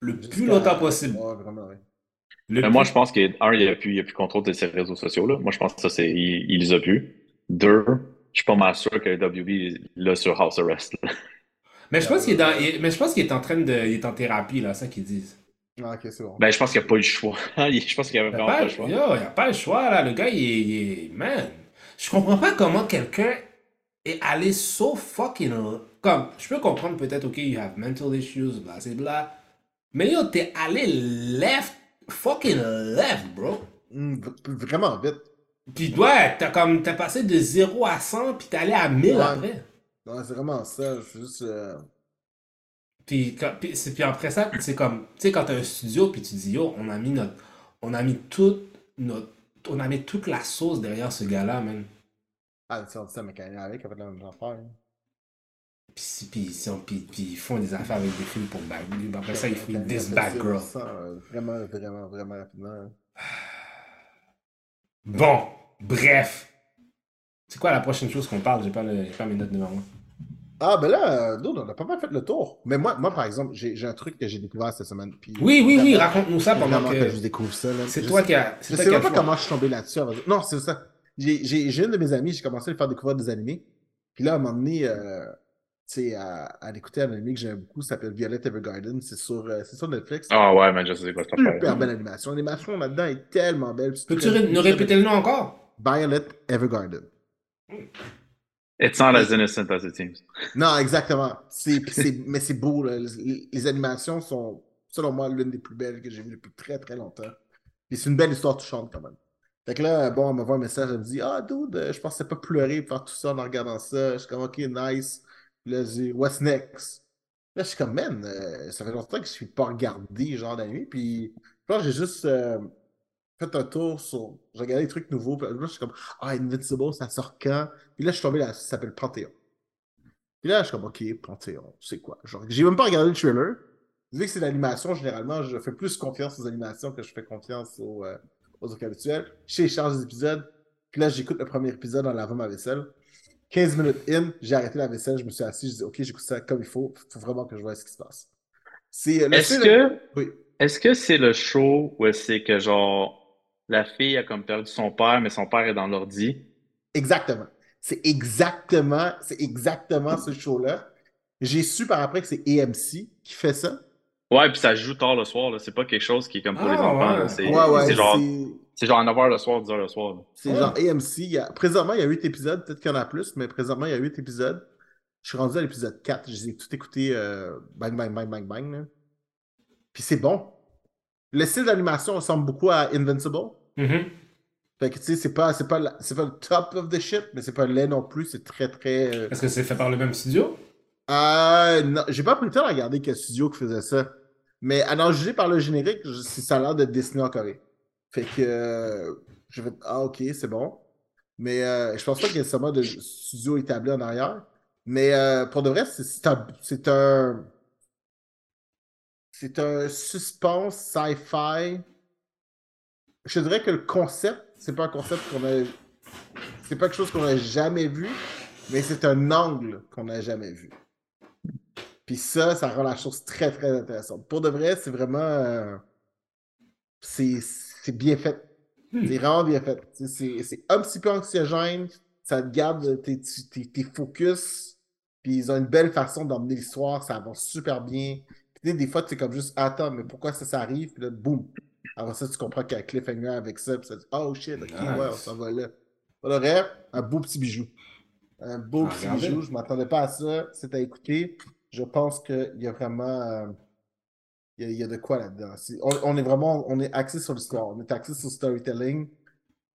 le plus longtemps possible. Ouais, vraiment, ouais. Le Mais moi, je pense qu'il un, il n'y a, plus- il y a plus contrôle de ses réseaux sociaux. Là. Moi, je pense que ça, c'est, il, il les a plus. Deux, je suis pas mal sûr que le WB l'a sur House Arrest. là. Mais je pense qu'il est dans... il- Mais je pense qu'il est en train de... Il est en thérapie, là, ça qu'ils disent. Ah, ok, c'est bon. Ben, je pense qu'il n'y a pas eu le choix. je pense qu'il n'y avait Il n'y vraiment a, pas pas- le choix. yo, il y a pas le choix, là. Le gars, il est... il est- Man, je comprends pas comment quelqu'un est allé so fucking... Comme, je peux comprendre peut-être, OK, you have mental issues, bla, c'est bla. Mais yo, t'es allé left, fucking left, bro. V- vraiment vite. Puis ouais, t'as comme, t'as passé de 0 à 100, puis t'es allé à 1000 Ouais. après. Ouais, c'est vraiment ça. C'est juste. euh, Puis, quand- puis, c'est- puis après ça, c'est comme, tu sais, quand t'as un studio, puis tu dis, yo, on a mis notre, on a mis toute notre, on a mis toute la sauce derrière ce gars-là, man. Ah, tu sais, on dit ça, mais quand il est avec, a fait la même affaire. hein. Puis, puis, ils font des affaires avec des films pour bad Puis Après ça, ils font This on Girl. Vraiment, vraiment, vraiment rapidement. hein. Bon, bref. C'est quoi la prochaine chose qu'on parle? J'ai pas, le- pas mes notes devant moi. Ah, ben là, dude, on a pas mal fait le tour. Mais moi, moi par exemple, j'ai un truc que j'ai découvert cette semaine. Puis, Oui, oui, oui, raconte-nous ça pendant vraiment que. je découvre ça. C'est toi qui as. Je sais même pas comment je suis tombé là-dessus. Non, c'est ça. J'ai une de mes amies, j'ai commencé à lui faire découvrir des animés. Puis là, à un moment donné, euh, à, à écouter un anime que j'aime beaucoup, ça s'appelle Violet Evergarden. C'est sur, euh, c'est sur Netflix. Ah ouais, mais je sais quoi Super belle animation. L'animation là-dedans est tellement belle. Peux-tu nous répéter le nom encore? Violet Evergarden. It's not as innocent as it seems. Non, exactement. C'est, puis c'est- mais c'est beau. là. Les, les animations sont, selon moi, l'une des plus belles que j'ai vues depuis très, très longtemps. Puis c'est une belle histoire touchante quand même. Fait que là, bon, elle m'envoie un message, elle me dit Ah, dude, je pensais pas pleurer pour faire tout ça en regardant ça. Je suis comme Ok, nice. Puis là, je dis What's next? Là, je suis comme Man, euh, ça fait longtemps que je suis pas regardé genre d'anime. Puis que j'ai juste euh, fait un tour sur. J'ai regardé des trucs nouveaux. Puis là, je suis comme Ah, Invincible, ça sort quand? Puis là, je suis tombé là, ça s'appelle Panthéon. Puis là, je suis comme, OK, Panthéon, c'est quoi? Genre, j'ai même pas regardé le trailer. Vu que c'est l'animation, généralement, je fais plus confiance aux animations que je fais confiance aux, euh, aux trucs habituels. Je télécharge des épisodes. Puis là, j'écoute le premier épisode en lavant ma vaisselle. 15 minutes in, j'ai arrêté la vaisselle, je me suis assis, je dis, OK, j'écoute ça comme il faut. Faut vraiment que je vois ce qui se passe. C'est euh, le Est-ce que Oui. est-ce que c'est le show où c'est que genre la fille a comme perdu son père, mais son père est dans l'ordi? Exactement. C'est exactement, c'est exactement ce show-là. J'ai su par après que c'est AMC qui fait ça. Ouais, puis ça joue tard le soir, là. C'est pas quelque chose qui est comme pour Ah, les enfants, ouais. C'est Ouais, ouais, c'est genre, c'est- genre 9h le soir, 10h le soir. C'est Ouais. genre AMC. il y a- Présentement, il y a 8 épisodes. Peut-être qu'il y en a plus, mais présentement, il y a 8 épisodes. Je suis rendu à l'épisode 4. Je les ai tout écoutés euh, bang, bang, bang, bang, bang. là. Puis c'est bon. Le style d'animation ressemble beaucoup à Invincible. Mhm. Fait que tu sais, c'est pas, c'est pas, la- c'est pas le top of the shit, mais c'est pas laid non plus. C'est très, très. euh, Est-ce que c'est fait par le même studio? Euh, non, j'ai pas pris le temps de regarder quel studio qui faisait ça. Mais à en juger par le générique, ça a l'air d'être dessiné en Corée. Fait que euh, je vais ah ok, c'est bon. Mais euh, je pense pas qu'il y ait nécessairement de studio établi en arrière. Mais euh, pour de vrai, c'est un c'est un suspense sci-fi je dirais que le concept, c'est pas un concept qu'on a. C'est pas quelque chose qu'on a jamais vu, mais c'est un angle qu'on n'a jamais vu. Puis ça, ça rend la chose très, très intéressante. Pour de vrai, c'est vraiment. euh, c'est c'est bien fait. Hmm. C'est vraiment bien fait. C'est- un petit peu anxiogène. Ça te garde tes, tes, tes focus. Puis ils ont une belle façon d'emmener l'histoire. Ça avance super bien. Puis, tu des fois, c'est comme juste Attends, mais pourquoi ça, ça arrive? Puis là, boum. Après ça, tu comprends qu'il y a cliffhanger avec ça. Puis ça dit Oh shit, ok, ouais, on s'en va là. Le reste, un beau petit bijou. Un beau Ah, petit regardez. bijou. Je ne m'attendais pas à ça. C'est à écouter. Je pense qu'il y a vraiment. euh, il y, a, il y a de quoi là-dedans. On, on est vraiment on est axé sur l'histoire. On est axé sur le storytelling.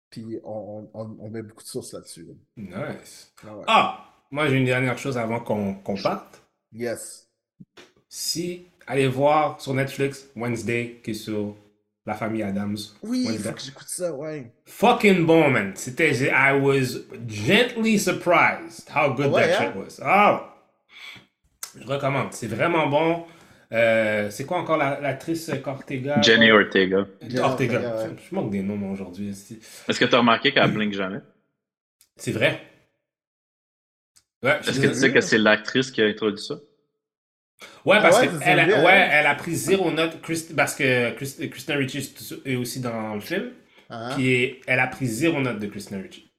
Puis on, on, on met beaucoup de sources là-dessus. là. Nice. Ah ouais. Ah, moi j'ai une dernière chose avant qu'on qu'on parte. Yes. Si, allez voir sur Netflix Wednesday qui est sur la famille Adams. Oui, Wednesday. faut que j'écoute ça, ouais. Fucking bon, man. C'était, I was gently surprised how good Ouais, that hein? shit was. Ah, je recommande. C'est vraiment bon. Euh, c'est quoi encore la- l'actrice Ortega? Jenny Ortega. Jenny Ortega. Ortega, ouais. Je manque des noms aujourd'hui. Est-ce que tu as remarqué qu'elle blink jamais? C'est vrai? Ouais, Est-ce que tu sais que c'est l'actrice qui a introduit ça? Ouais, parce Ah ouais, que c'est elle, a, ouais, hein? elle a pris zéro note Christ- parce que Christ- Christina Ricci est aussi dans le film. Qui est, elle a pris zéro note de Christina Ricci.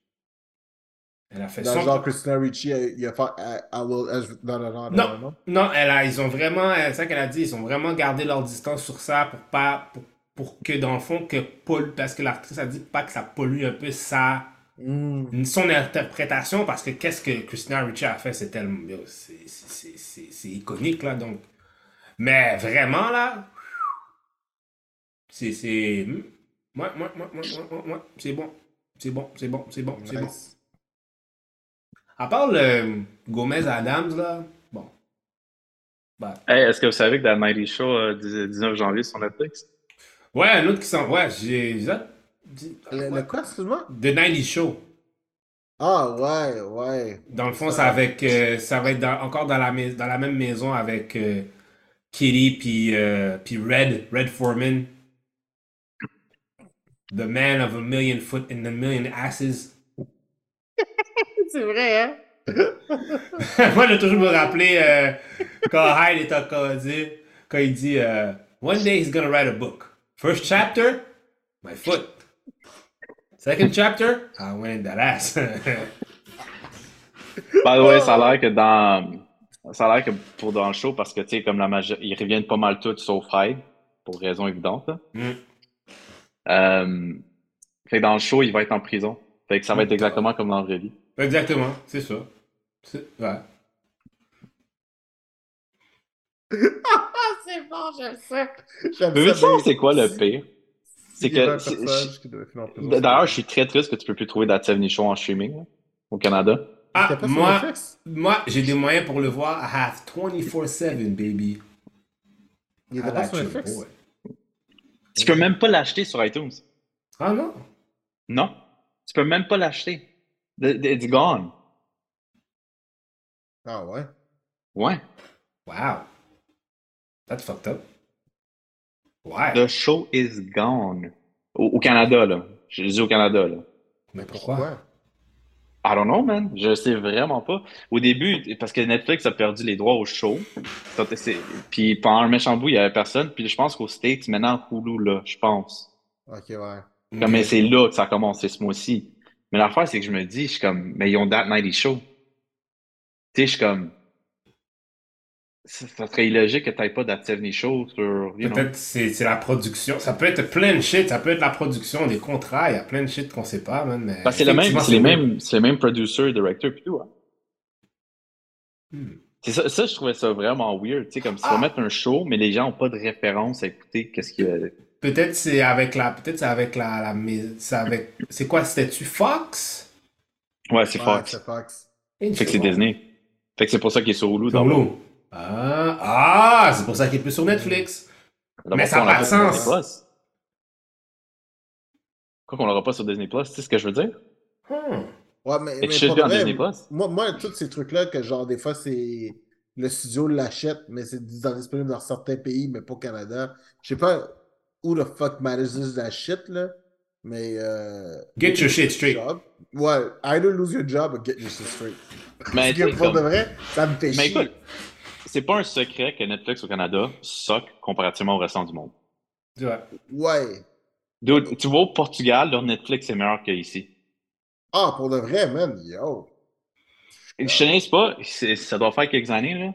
Elle a fait Dans son. genre Christina Ricci, il a fait I, I will. je- Non, non, non, non, elle a, ils ont vraiment, c'est ça qu'elle a dit, ils ont vraiment gardé leur distance sur ça pour pas, pour, pour que dans le fond, que Paul, parce que l'actrice a dit pas que ça pollue un peu sa, Hmm. son interprétation, parce que qu'est-ce que Christina Ricci a fait, c'est tellement, c'est, iconique là, donc. Mais vraiment là, c'est, c'est, ouais, ouais, ouais, ouais, ouais, ouais, c'est bon, c'est bon, c'est bon, c'est bon, c'est bon. À part le Gomez Adams là, bon. Bah, Hey, est-ce que vous savez que That 90 Show, euh, 19 janvier sur Netflix? Ouais, un autre qui s'en. Ouais, j'ai. Le, le quoi, excuse-moi? The 90 Show. Ah, ouais, ouais. Dans le fond, c'est avec. euh, ça va être dans- encore dans la, dans la même maison avec euh, Kitty puis, euh, puis Red, Red Foreman. The man of a million foot and a million asses. C'est vrai, hein? Moi, j'ai toujours me rappeler euh, quand Hyde est encore dit, quand il dit euh, One day he's gonna write a book. First chapter, my foot. Second chapter, I went that ass. By the way, ça a l'air que dans. Ça a l'air que pour dans le show, parce que tu sais, comme la majeure. Ils reviennent pas mal tous sauf Hyde, pour raison évidente. Mm. Euh, Fait que dans le show, il va être en prison. Fait que ça va être exactement comme dans la vraie vie. Exactement, c'est ça. C'est- Ouais. C'est bon, j'aime ça. J'aime Mais ça. mais c'est quoi le pire? C'est que. c'est- D'ailleurs, je suis très triste que tu peux plus trouver That 70 Show en streaming là, au Canada. Ah, moi, moi j'ai des moyens pour le voir. I have 24-7, baby. Il I était pas like sur Netflix? boy. Tu peux même pas l'acheter sur iTunes. Ah non? Non. Tu peux même pas l'acheter. It's gone. Ah, ouais? Ouais. Wow. That's fucked up. Ouais. The show is gone. Au, au Canada, là. Je dis au Canada, là. Mais pourquoi? Ouais. I don't know, man. Je sais vraiment pas. Au début, parce que Netflix a perdu les droits au show. Puis pendant un méchant bout, il y avait personne. Puis je pense qu'au States, maintenant, Hulu, là, je pense. Ok, ouais. Comme, mais c'est là que ça a commencé ce mois-ci. Mais l'affaire, c'est que je me dis, je suis comme, mais ils ont That 90 Show. Tu sais, je suis comme, ça, ça serait illogique que tu pas That 70 Show sur. Peut-être c'est c'est la production. Ça peut être plein de shit. Ça peut être la production, des contrats. Il y a plein de shit qu'on sait pas, man. Mais c'est le même, c'est les mêmes, c'est les mêmes producers, directeurs pis tout, hein. Hmm. C'est ça, ça, je trouvais ça vraiment weird, tu sais, comme si tu Ah! vas mettre un show, mais les gens ont pas de référence à écouter qu'est-ce qu'il y a. Peut-être c'est avec la. Peut-être c'est avec la. la mais- c'est avec. C'est quoi? C'était-tu Fox? Ouais, c'est Fox. c'est Fox. Fait que c'est Disney. Fait que c'est pour ça qu'il est sur Hulu. Sur. Hulu. Ah, ah c'est pour ça qu'il est plus sur Netflix. Mais ça qu'on a l'a pas de sur sens. Quoi qu'on l'aura pas sur Disney Plus, tu sais ce que je veux dire? Hmm. Ouais, mais, mais Disney Plus. Moi, moi, tous ces trucs-là, que genre, des fois, c'est. Le studio l'achète, mais c'est disponible dans certains pays, mais pas au Canada. Je sais pas où the fuck manages that shit, là. Mais. Euh, Get your shit straight. job. Ouais, either lose your job or get your shit straight. Mais que pour de vrai, ça me fait Mais chier. écoute, c'est pas un secret que Netflix au Canada soque comparativement au restant du monde. Vois. Ouais. Dude, tu vas au Portugal, leur Netflix est meilleur qu'ici. Ah, pour de vrai, man, yo. Je sais pas, c'est- ça doit faire quelques années, là.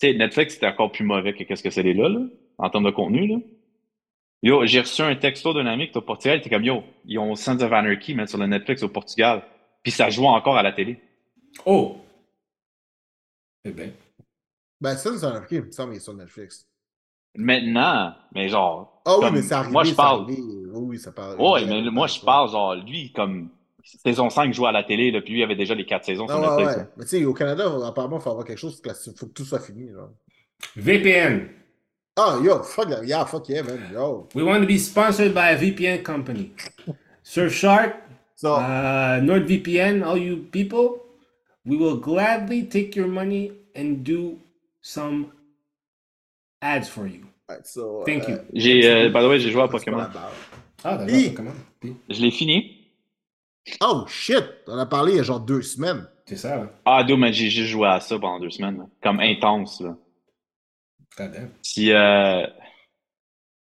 Tu sais, Netflix, c'était encore plus mauvais que qu'est-ce que c'est là, là, en termes de contenu, là. Yo, j'ai reçu un texto d'un ami qui est au Portugal, il était comme, yo, ils ont Sons of Anarchy, mais sur le Netflix au Portugal. Puis ça joue encore à la télé. Oh! Eh ben. Ben, ça, c'est un film, il me semble, il est sur Netflix. Maintenant, mais genre. Ah oui, comme- mais c'est arrivé. Moi, je parle. arrivé. Oui, oui, ça parle. Ouais, mais moi, je parle, genre, lui, comme. Saison 5 joue à la télé, là, puis lui, il avait déjà les 4 saisons sur Ah, ouais, Netflix. ouais. là. Mais tu sais, au Canada, apparemment, il faut avoir quelque chose, il faut que tout soit fini, genre. VPN. Ah, yo, fuck that. Yeah, fuck yeah, man. Yo. We want to be sponsored by a VPN company. Surfshark, So, uh, NordVPN, all you people, we will gladly take your money and do some ads for you. alright, so, Thank you. J'ai, euh, by the way, j'ai joué à Pokémon. Ah, d'accord, Je l'ai fini. Oh, shit! On a parlé il y a genre deux semaines. C'est ça, là. Ah, dude, mais j'ai juste joué à ça pendant deux semaines. là. Comme intense, là. Si, euh...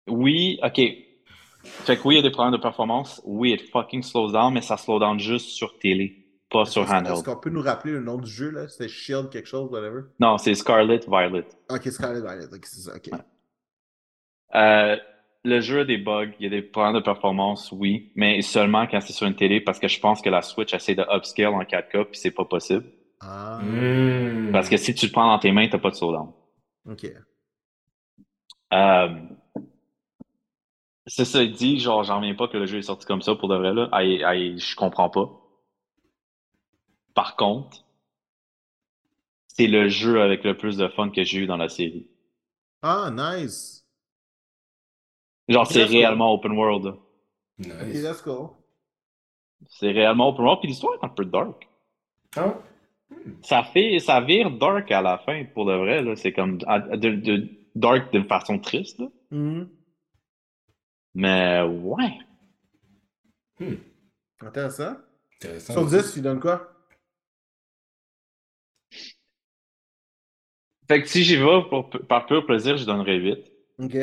Oui, ok. Fait que oui, il y a des problèmes de performance. Oui, it fucking slows down, mais ça slow down juste sur télé, pas sur Est-ce est-ce handheld. qu'on peut nous rappeler le nom du jeu, là? C'était Shield quelque chose, whatever? Non, c'est Scarlet Violet. Ok, Scarlet Violet, ok, c'est ça, ok. Euh, le jeu a des bugs, il y a des problèmes de performance, oui, mais seulement quand c'est sur une télé parce que je pense que la Switch essaie de upscale en 4K puis c'est pas possible. Ah, Mm. Parce que si tu le prends dans tes mains, t'as pas de slowdown. ok. Euh, c'est ça dit, genre, j'en reviens pas que le jeu est sorti comme ça pour de vrai, là. Je comprends pas. Par contre, c'est le jeu avec le plus de fun que j'ai eu dans la série. Ah, nice. Genre, c'est cool. réellement open world. là. Ok, Nice. let's go. C'est réellement open world, puis l'histoire est un peu dark. Ah, Ça fait, ça vire dark à la fin, pour de vrai, là. C'est comme, à- de, de- dark d'une façon triste, là. Mhm. Mais, ouais. Intéressant. intéressant. Sur 10, tu donnes quoi? Fait que si j'y vais pour- par pur plaisir, je donnerais 8. Ok.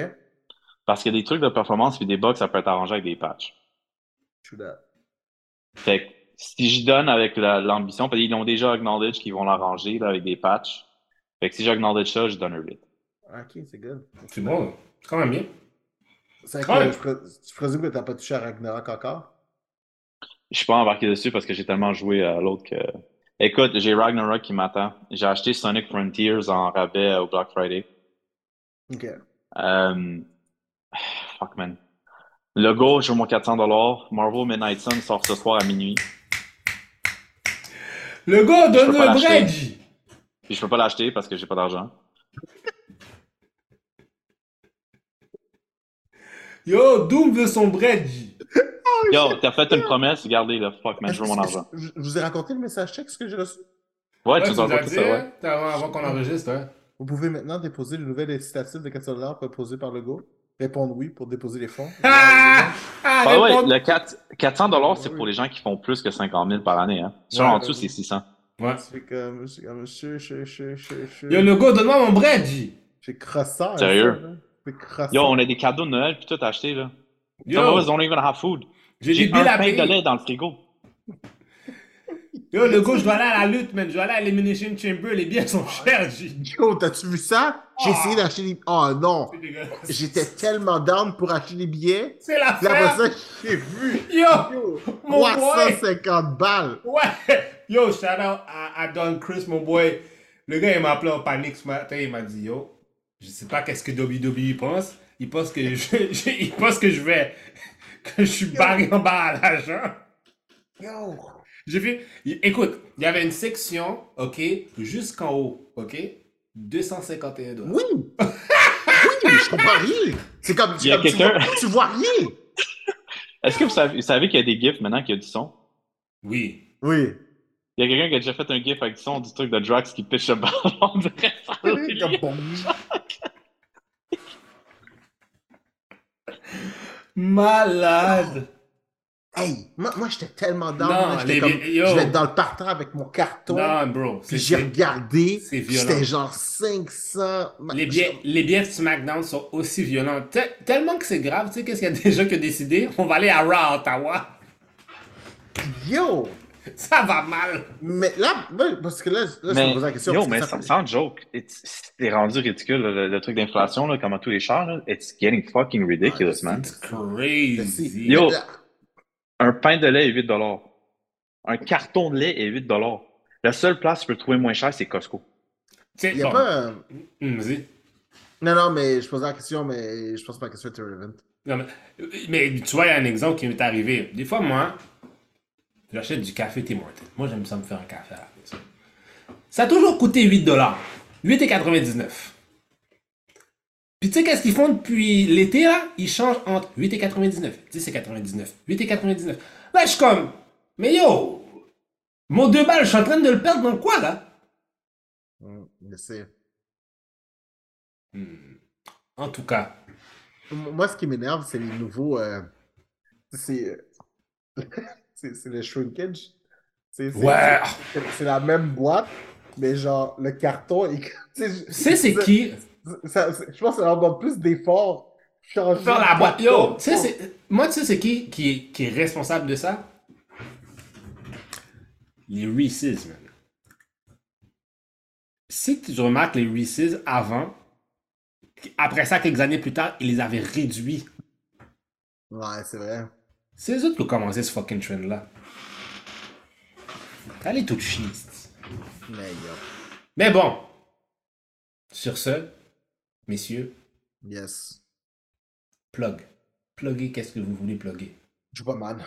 Parce qu'il y a des trucs de performance puis des bugs, ça peut être arrangé avec des patchs. True that. Fait que si je donne avec la- l'ambition, parce qu'ils ont déjà acknowledge qu'ils vont l'arranger là, avec des patchs. Fait que si j'acknowledge ça, je donne un 8. Ok, c'est good. C'est bon, c'est quand même bien. C'est Ouais. que je, pré- je présume que t'as pas touché à Ragnarok encore? Je suis pas embarqué dessus parce que j'ai tellement joué à l'autre que. Écoute, j'ai Ragnarok qui m'attend. J'ai acheté Sonic Frontiers en rabais au Black Friday. Ok. Euh... Fuck man. Le go, je veux mon 400$. Marvel Midnight Sun sort ce soir à minuit. Le gars, donne peux pas le l'acheter. bread! Puis je peux pas l'acheter parce que j'ai pas d'argent. Yo, Doom veut son bread! Yo, t'as fait une promesse, regardez le fuck man, je veux mon argent. Je, je vous ai raconté le message texte que j'ai reçu? Ouais, Ouais, tu nous as dit, ça, ouais. hein, avant, avant qu'on enregistre, hein. Vous pouvez maintenant déposer le nouvel incitatif de 400 dollars proposé par le go. Répondre oui pour déposer les fonds. Ah! Ah, Bah ouais, le 4, 400 dollars, c'est Oui. pour les gens qui font plus que 50 000 par année, hein. Sur Ouais, en ouais, dessous, ouais. c'est 600. Ouais. C'est comme, c'est comme, je, je, je, je, je. Yo, le gars, donne-moi mon bread! J'ai crossant. Sérieux? ça, là. Yo, on a des cadeaux de Noël puis tout acheté, là. Yo, Some of us don't even have food. j'ai un pain de lait dans le frigo. Yo, le gars, je dois aller à la lutte, man. Je dois aller à l'Elimination Chamber. Les billets sont chers. Yo, t'as-tu vu ça? J'ai Ah. essayé d'acheter des. Oh non! J'étais tellement down pour acheter des billets. C'est la fin! ça, j'ai vu. Yo! Yo, Mon boy! 350 balles. Ouais! Yo, shout out à, à Don Chris, mon boy. Le gars, il m'a appelé en panique ce matin. Il m'a dit, yo, je sais pas qu'est-ce que WWE pense. Il pense que je, je- il pense que je vais, que je suis barré en bas à l'argent. Yo. J'ai fait, il- écoute, il y avait une section, ok, jusqu'en haut, ok, 251 dollars. Oui! oui, je comprends rien. C'est comme, Il y a comme tu, vois, tu vois rien. Est-ce que vous savez, vous savez qu'il y a des gifs maintenant qu'il y a du son? Oui. Oui. Il y a quelqu'un qui a déjà fait un gif avec du son du truc de Drax qui pitch le ballon Comme lit. bon. Malade! Hey, moi, moi j'étais tellement. Non, les- comme, yo. je vais être dans le parterre avec mon carton. Non, bro. Puis c'est- j'ai c'est- regardé. c'est puis violent. C'était genre 500. Les billets, les billets de SmackDown sont aussi violents. Te- tellement que c'est grave, tu sais, qu'est-ce qu'il y a déjà qui a décidé? On va aller à Raw Ottawa. Yo! Ça va mal. Mais là, parce que là, là je me pose la question. yo, que mais ça sans, joke, it's- c'est rendu ridicule, le, le truc d'inflation, là, comment tous les chars, là, it's getting fucking ridiculous, man. It's crazy. Yo. Un pain de lait est 8 Un carton de lait est 8 La seule place où tu peux trouver moins cher, c'est Costco. Il y a bon, pas un- hum, vas-y. Non, non, mais je pose la question, mais je pense pas que question était relevant. Non, mais, mais tu vois, il y a un exemple qui m'est arrivé. Des fois, moi, j'achète du café Tim Hortons. Moi, j'aime ça me faire un café à la maison. Ça a toujours coûté 8 dollars. 8,99. Puis tu sais qu'est-ce qu'ils font depuis l'été, là? Ils changent entre 8,99, 10,99, 8,99. Là, je suis comme, mais yo, mon deux balles, je suis en train de le perdre dans quoi, là? Hum, Je sais. Hmm. En tout cas, Moi, ce qui m'énerve, c'est les nouveaux. euh, C'est. c'est le shrinkage. C'est ouais. la même boîte, mais genre, le carton tu sais, c'est qui? ça- je pense que ça demande plus d'efforts. changer Faire la boîte. Yo, tu sais, c'est- moi, tu sais, c'est qui, qui est, qui est responsable de ça? Les Reese's, man. Si tu remarques les Reese's avant, après ça, quelques années plus tard, ils les avaient réduits. Ouais, c'est vrai. C'est eux autres qui ont commencé ce fucking trend-là. Allez tout chier. c'ti. Mais bon. Sur ce, messieurs, Yes. plug. Pluguez qu'est-ce que vous voulez plugger? Superman.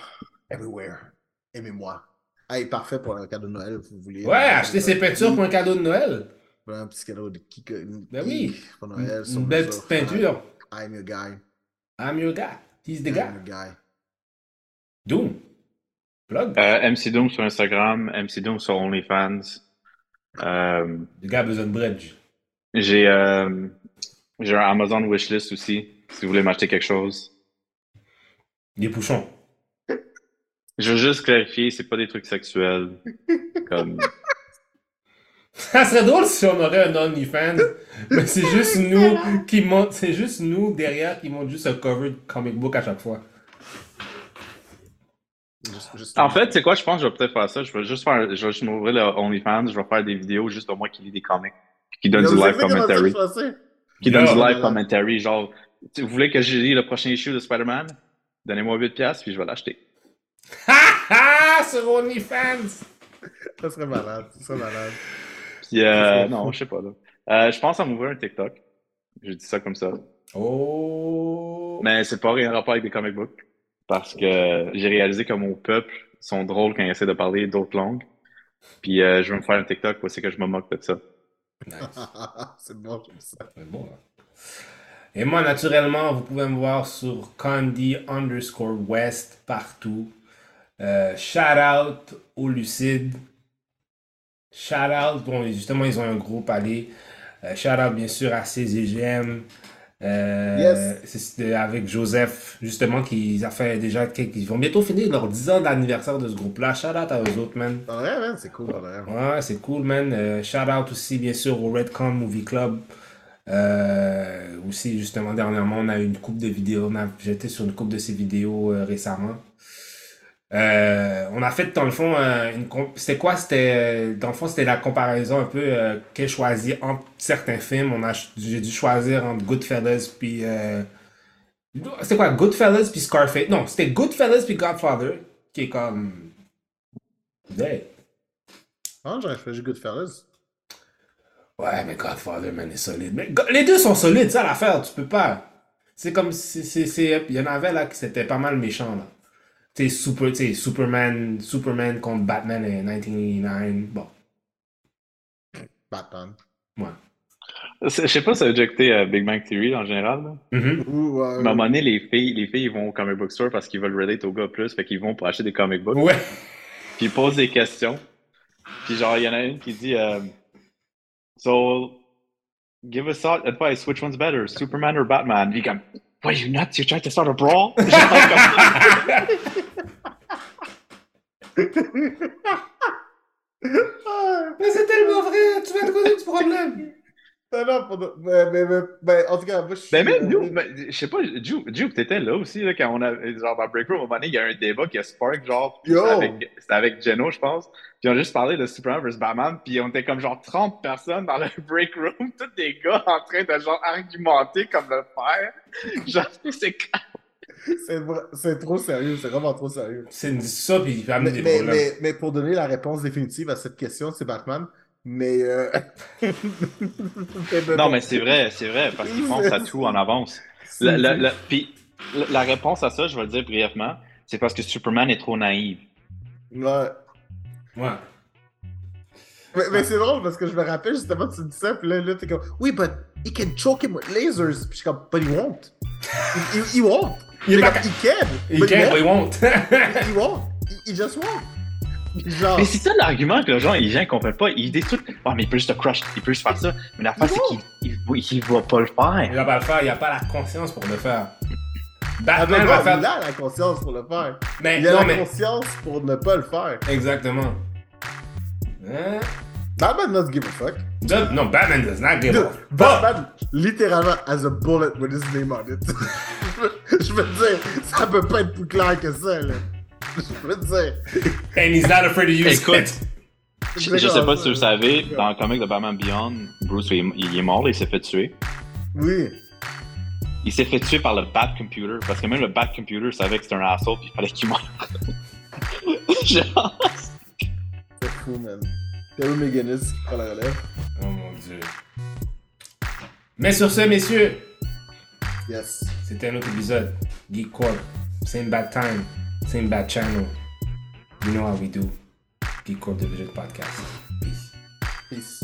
Everywhere. Aimez-moi. Hey, parfait pour un cadeau de Noël, vous voulez. Ouais, acheter ses peintures pour un cadeau de Noël. Un petit cadeau de qui que. Ben oui. Pour Noël, Une, belle petite peinture. I'm your guy. I'm your guy. He's the I'm guy. your guy. Doom. Plug. Euh, MC Doom sur Instagram, MC Doom sur OnlyFans. Euh, Le gars a besoin de bridge. j'ai euh, j'ai un Amazon wishlist aussi, si vous voulez m'acheter quelque chose. Des pouchons. Je veux juste clarifier, c'est pas des trucs sexuels. Comme... Ça serait drôle si on aurait un OnlyFans, mais c'est juste nous qui monte, c'est juste nous derrière qui monte juste un cover de comic book à chaque fois. Juste- juste- En fait, c'est quoi, je pense que je vais peut-être faire ça. Je vais juste faire, je vais juste m'ouvrir le OnlyFans, je vais faire des vidéos juste de moi qui lis des comics, qui donne du live commentary. Qui donne du live commentary, genre, tu- vous voulez que je lis le prochain issue de Spider-Man? Donnez-moi 8 piastres, puis je vais l'acheter. Ha ha! Sur OnlyFans! Ça serait malade. Ça serait malade. Puis, euh, non, je sais pas, là. Euh, je pense à m'ouvrir un TikTok. Je dis ça comme ça. Oh! Mais c'est pas rien rapport avec des comic books. Parce que j'ai réalisé que mon peuple sont drôles quand ils essaient de parler d'autres langues. Puis euh, je vais me faire un TikTok où c'est que je me moque de ça. Nice. c'est bon, j'aime ça. C'est bon, hein. Et moi, naturellement, vous pouvez me voir sur Candy underscore West partout. Euh, shout out au Lucide. Shout out, bon, justement, ils ont un groupe, allez. Euh, shout out, bien sûr, à CZGM. Euh, Yes. C'est avec Joseph, justement, qui a fait déjà quelques. Ils vont bientôt finir leur 10 ans d'anniversaire de ce groupe-là. Shout out à eux autres, man. Man, c'est cool, vrai. Ouais, c'est cool, man. Euh, shout out aussi, bien sûr, au Redcon Movie Club. Euh, aussi, justement, dernièrement, on a eu une coupe de vidéos. J'étais sur une coupe de ces vidéos euh, récemment. Euh, on a fait, dans le fond, euh, une c'était quoi? C'était, euh, dans le fond, c'était la comparaison un peu euh, qu'elle choisit entre certains films. On a, j'ai dû choisir entre Goodfellas puis... C'était quoi? Goodfellas puis Scarface? Non, c'était Goodfellas puis Godfather, qui est comme... Hey. Ah, j'aurais fait Goodfellas. Ouais, mais Godfather, man, est solide. Mais les deux sont solides, ça l'affaire, tu peux pas. C'est comme c'est, il y en avait là qui c'était pas mal méchant là. Tu sais, super, tu sais, Superman, Superman contre Batman en 1989. Bon, Batman. C'est- Je sais pas si ça a déjà écouté euh, Big Bang Theory en général. Là. Ou, À euh, un moment donné, les filles, les filles ils vont au comic book store parce qu'ils veulent relate au gars plus, fait qu'ils vont pour acheter des comic books. Ouais. Puis ils posent des questions. Puis genre, il y en a une qui dit euh, So, give us all advice, which one's better, Superman or Batman? Puis comme, What, you nuts? You're trying to start a brawl? Mais c'est tellement vrai, tu vas te causer du problème. non, non, mais, mais, mais- ben, en tout cas, moi, je suis. Ben même nous, ben, je sais pas, Juke, Juke, t'étais là aussi, là, quand on a, genre dans Break Room, à un moment donné, il y a un débat qui a spark, genre, c'était avec, avec Geno, je pense, puis on a juste parlé de Superman vs. Batman, puis on était comme genre 30 personnes dans le Break Room, tous des gars en train de genre argumenter comme le père. Genre, c'est C'est trop sérieux, c'est vraiment trop sérieux. C'est ça, puis il amener Mais, des mais, problèmes. mais, mais pour donner la réponse définitive à cette question, c'est Batman. Mais. euh, Non, mais c'est vrai, c'est vrai, parce qu'ils pensent à tout en avance. La, la- la- puis la, la réponse à ça, je vais le dire brièvement, c'est parce que Superman est trop naïf. Ouais. Ouais. Mais, mais c'est drôle parce que je me rappelle justement, tu dis ça, puis là, là t'es comme, oui, but he can choke him with lasers. Puis je suis comme, but he won't. He, he, he won't. Il est Fait pas comme, ca- he can. Il but can't, but he he won't. He won't. He, he just won't. Genre, Mais c'est ça l'argument que les gens, les gens comprennent pas. Ils disent tout, ah, mais il peut juste te crush, il peut juste faire ça. Mais la face, c'est qu'il il, il, il va pas le Il faire. va pas le faire, il a pas la conscience pour le faire. ah, Batman non, va faire. il a la conscience pour le faire. Mais Il a non, la mais. conscience pour ne pas le faire. Exactement. Hein? Batman doesn't give a fuck. Dude, No, Batman does not give Dude, a fuck. Batman, littéralement, has a bullet with his name on it. je veux dire, ça peut pas être plus clair que ça, là. Je veux dire. And he's not afraid to use Écoute, it. Je, je sais pas si vous le savez, dans le comic de Batman Beyond, Bruce, il, il est mort, il s'est fait tuer. Oui. Il s'est fait tuer par le Bat Computer, parce que même le Bat Computer savait que c'était un asshole, puis il fallait qu'il meure. Genre, C'est fou, man. Terry McGinnis qui prend la relève. Oh mon dieu. Mais sur ce, messieurs, Yes. C'était un autre épisode. Geek Corp. Same bad time. Same bad channel. You know how we do. Geek Corp Podcast. Peace. Peace.